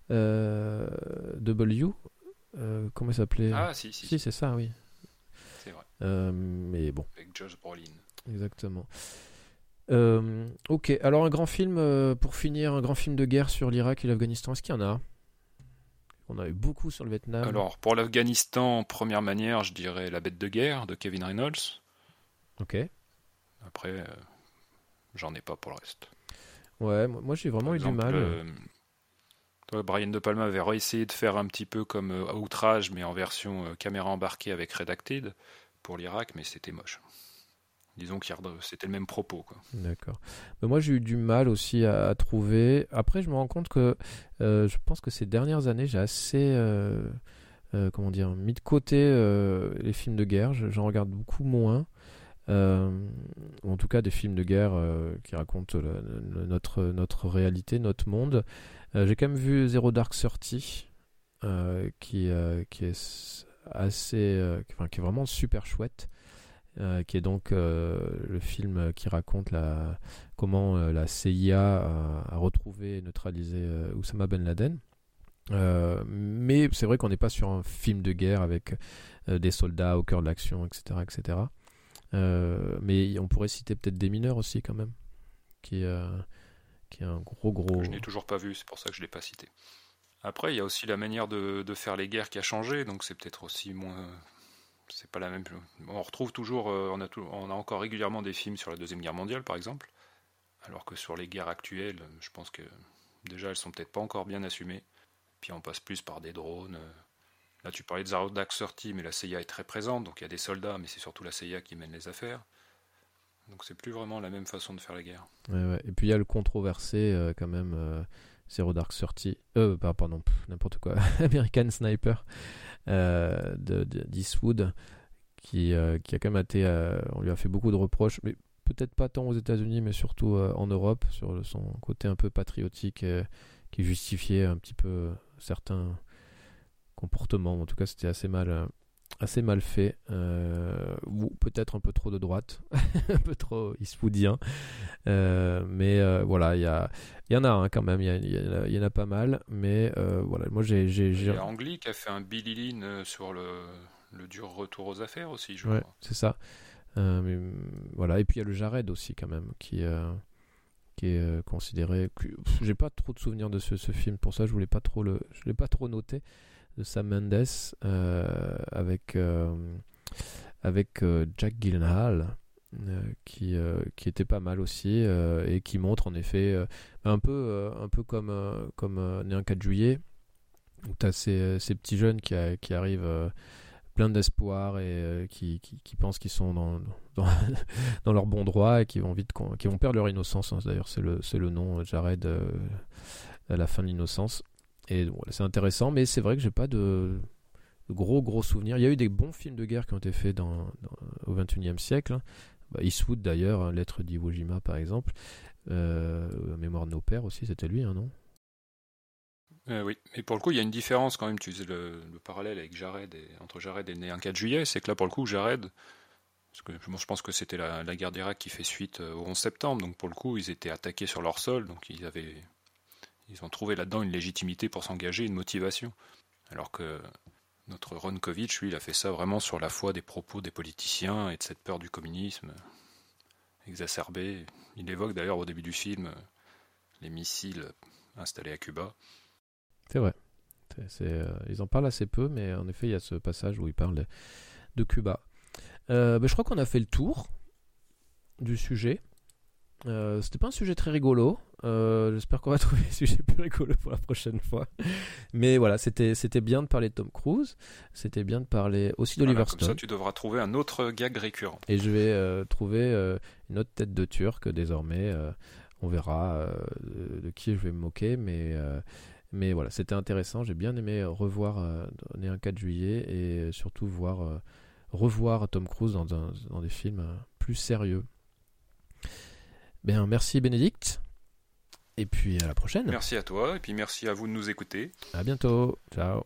W. comment il s'appelait? Ah, si, si. Si, c'est ça, oui. C'est vrai. mais bon. Avec Josh Brolin. Exactement. Euh, ok, alors un grand film, euh, pour finir, un grand film de guerre sur l'Irak et l'Afghanistan, est-ce qu'il y en a? On a eu beaucoup sur le Vietnam. Alors, pour l'Afghanistan, première manière, je dirais La bête de guerre de Kevin Reynolds. Ok. Après, euh, j'en ai pas pour le reste. Ouais, moi j'ai vraiment eu du mal. Brian De Palma avait réessayé de faire un petit peu comme Outrage, mais en version caméra embarquée avec Redacted pour l'Irak, mais c'était moche. Disons que c'était le même propos. D'accord. Moi, j'ai eu du mal aussi à, trouver. Après, je me rends compte que euh, je pense que ces dernières années, j'ai assez, euh, euh, comment dire, mis de côté les films de guerre. J'en regarde beaucoup moins. en tout cas, des films de guerre qui racontent notre, notre réalité, notre monde. j'ai quand même vu Zero Dark Thirty, qui est assez, enfin, qui est vraiment super chouette. Euh, qui est donc euh, le film qui raconte comment euh, la CIA a, retrouvé et neutralisé Oussama Ben Laden. mais c'est vrai qu'on n'est pas sur un film de guerre avec des soldats au cœur de l'action, etc. etc. mais on pourrait citer peut-être des mineurs aussi quand même, qui, est un gros gros... Je n'ai toujours pas vu, c'est pour ça que je ne l'ai pas cité. Après, il y a aussi la manière de faire les guerres qui a changé, donc c'est peut-être aussi moins c'est pas la même. On retrouve toujours, euh, on a, on a encore régulièrement des films sur la deuxième guerre mondiale, par exemple, alors que sur les guerres actuelles, je pense que déjà elles sont peut-être pas encore bien assumées. Puis on passe plus par des drones. Là, tu parlais de Zarodak 30, mais la CIA est très présente, donc il y a des soldats, mais c'est surtout la CIA qui mène les affaires. Donc c'est plus vraiment la même façon de faire la guerre. Et puis il y a le controversé euh, quand même, euh, Zero Dark 30, euh, pardon, n'importe quoi, American Sniper, euh, d'Eastwood, qui, euh, qui a quand même été. Euh, on lui a fait beaucoup de reproches, mais peut-être pas tant aux États-Unis, mais surtout en Europe, sur son côté un peu patriotique qui justifiait un petit peu certains comportements. En tout cas, c'était assez mal, assez mal fait, euh, ou peut-être un peu trop de droite, un peu trop Eastwoodien. Euh, mais euh, voilà, il y, y en a hein, quand même, il y, en a pas mal. Mais voilà, moi j'ai. Il y a Angli qui a fait un Billy sur le, le dur retour aux affaires aussi, je ouais, c'est ça. mais, voilà, et puis il y a le Jared aussi quand même, qui qui est considéré. J'ai pas trop de souvenirs de ce, ce, film, pour ça je voulais pas trop le, je l'ai pas trop noté de Sam Mendes euh, avec, euh, euh, Jack Gyllenhaal. qui, était pas mal aussi et qui montre en effet un peu, comme, comme Né un 4 juillet où tu as ces, petits jeunes qui, arrivent plein d'espoir et qui, pensent qu'ils sont dans, dans, leur bon droit et qui vont vite qui vont perdre leur innocence. Hein. D'ailleurs, c'est le, le nom Jared à la fin de l'innocence. C'est intéressant, mais c'est vrai que j'ai pas de, gros gros souvenirs. Il y a eu des bons films de guerre qui ont été faits dans, au 21e siècle. Bah, Eastwood d'ailleurs, hein, Lettre d'Iwo Jima par exemple. Euh, Mémoire de nos pères aussi, c'était lui, hein, non? Euh, oui, et pour le coup, il y a une différence quand même. Tu faisais le, parallèle avec Jared entre Jared et un 4 juillet. C'est que là, pour le coup, Jared, parce que je pense que c'était la, la, guerre d'Irak qui fait suite euh, au 11 septembre. Donc pour le coup, ils étaient attaqués sur leur sol. Donc ils avaient ils ont trouvé là-dedans une légitimité pour s'engager, une motivation. Alors que notre Ron lui, il a fait ça vraiment sur la foi des propos des politiciens et de cette peur du communisme. exacerbé. Il évoque d'ailleurs au début du film les missiles installés à Cuba. C'est vrai. ils en parlent assez peu, mais en effet, il y a ce passage où ils parlent de, Cuba. Ben, je crois qu'on a fait le tour du sujet. Euh, c'était pas un sujet très rigolo. Euh, j'espère qu'on va trouver un sujet plus rigolo pour la prochaine fois. Mais voilà, c'était c'était bien de parler de Tom Cruise. C'était bien de parler aussi d'Oliver Stone. Comme ça, tu devras trouver un autre gag récurrent. Et je vais euh, trouver une autre tête de turc désormais. on verra de, qui je vais me moquer, mais mais voilà, c'était intéressant. J'ai bien aimé revoir Né un 4 juillet et surtout voir revoir Tom Cruise dans, dans des films plus sérieux. Ben, merci Bénédicte. Et puis à la prochaine. Merci à toi, et puis merci à vous de nous écouter. À bientôt. Ciao.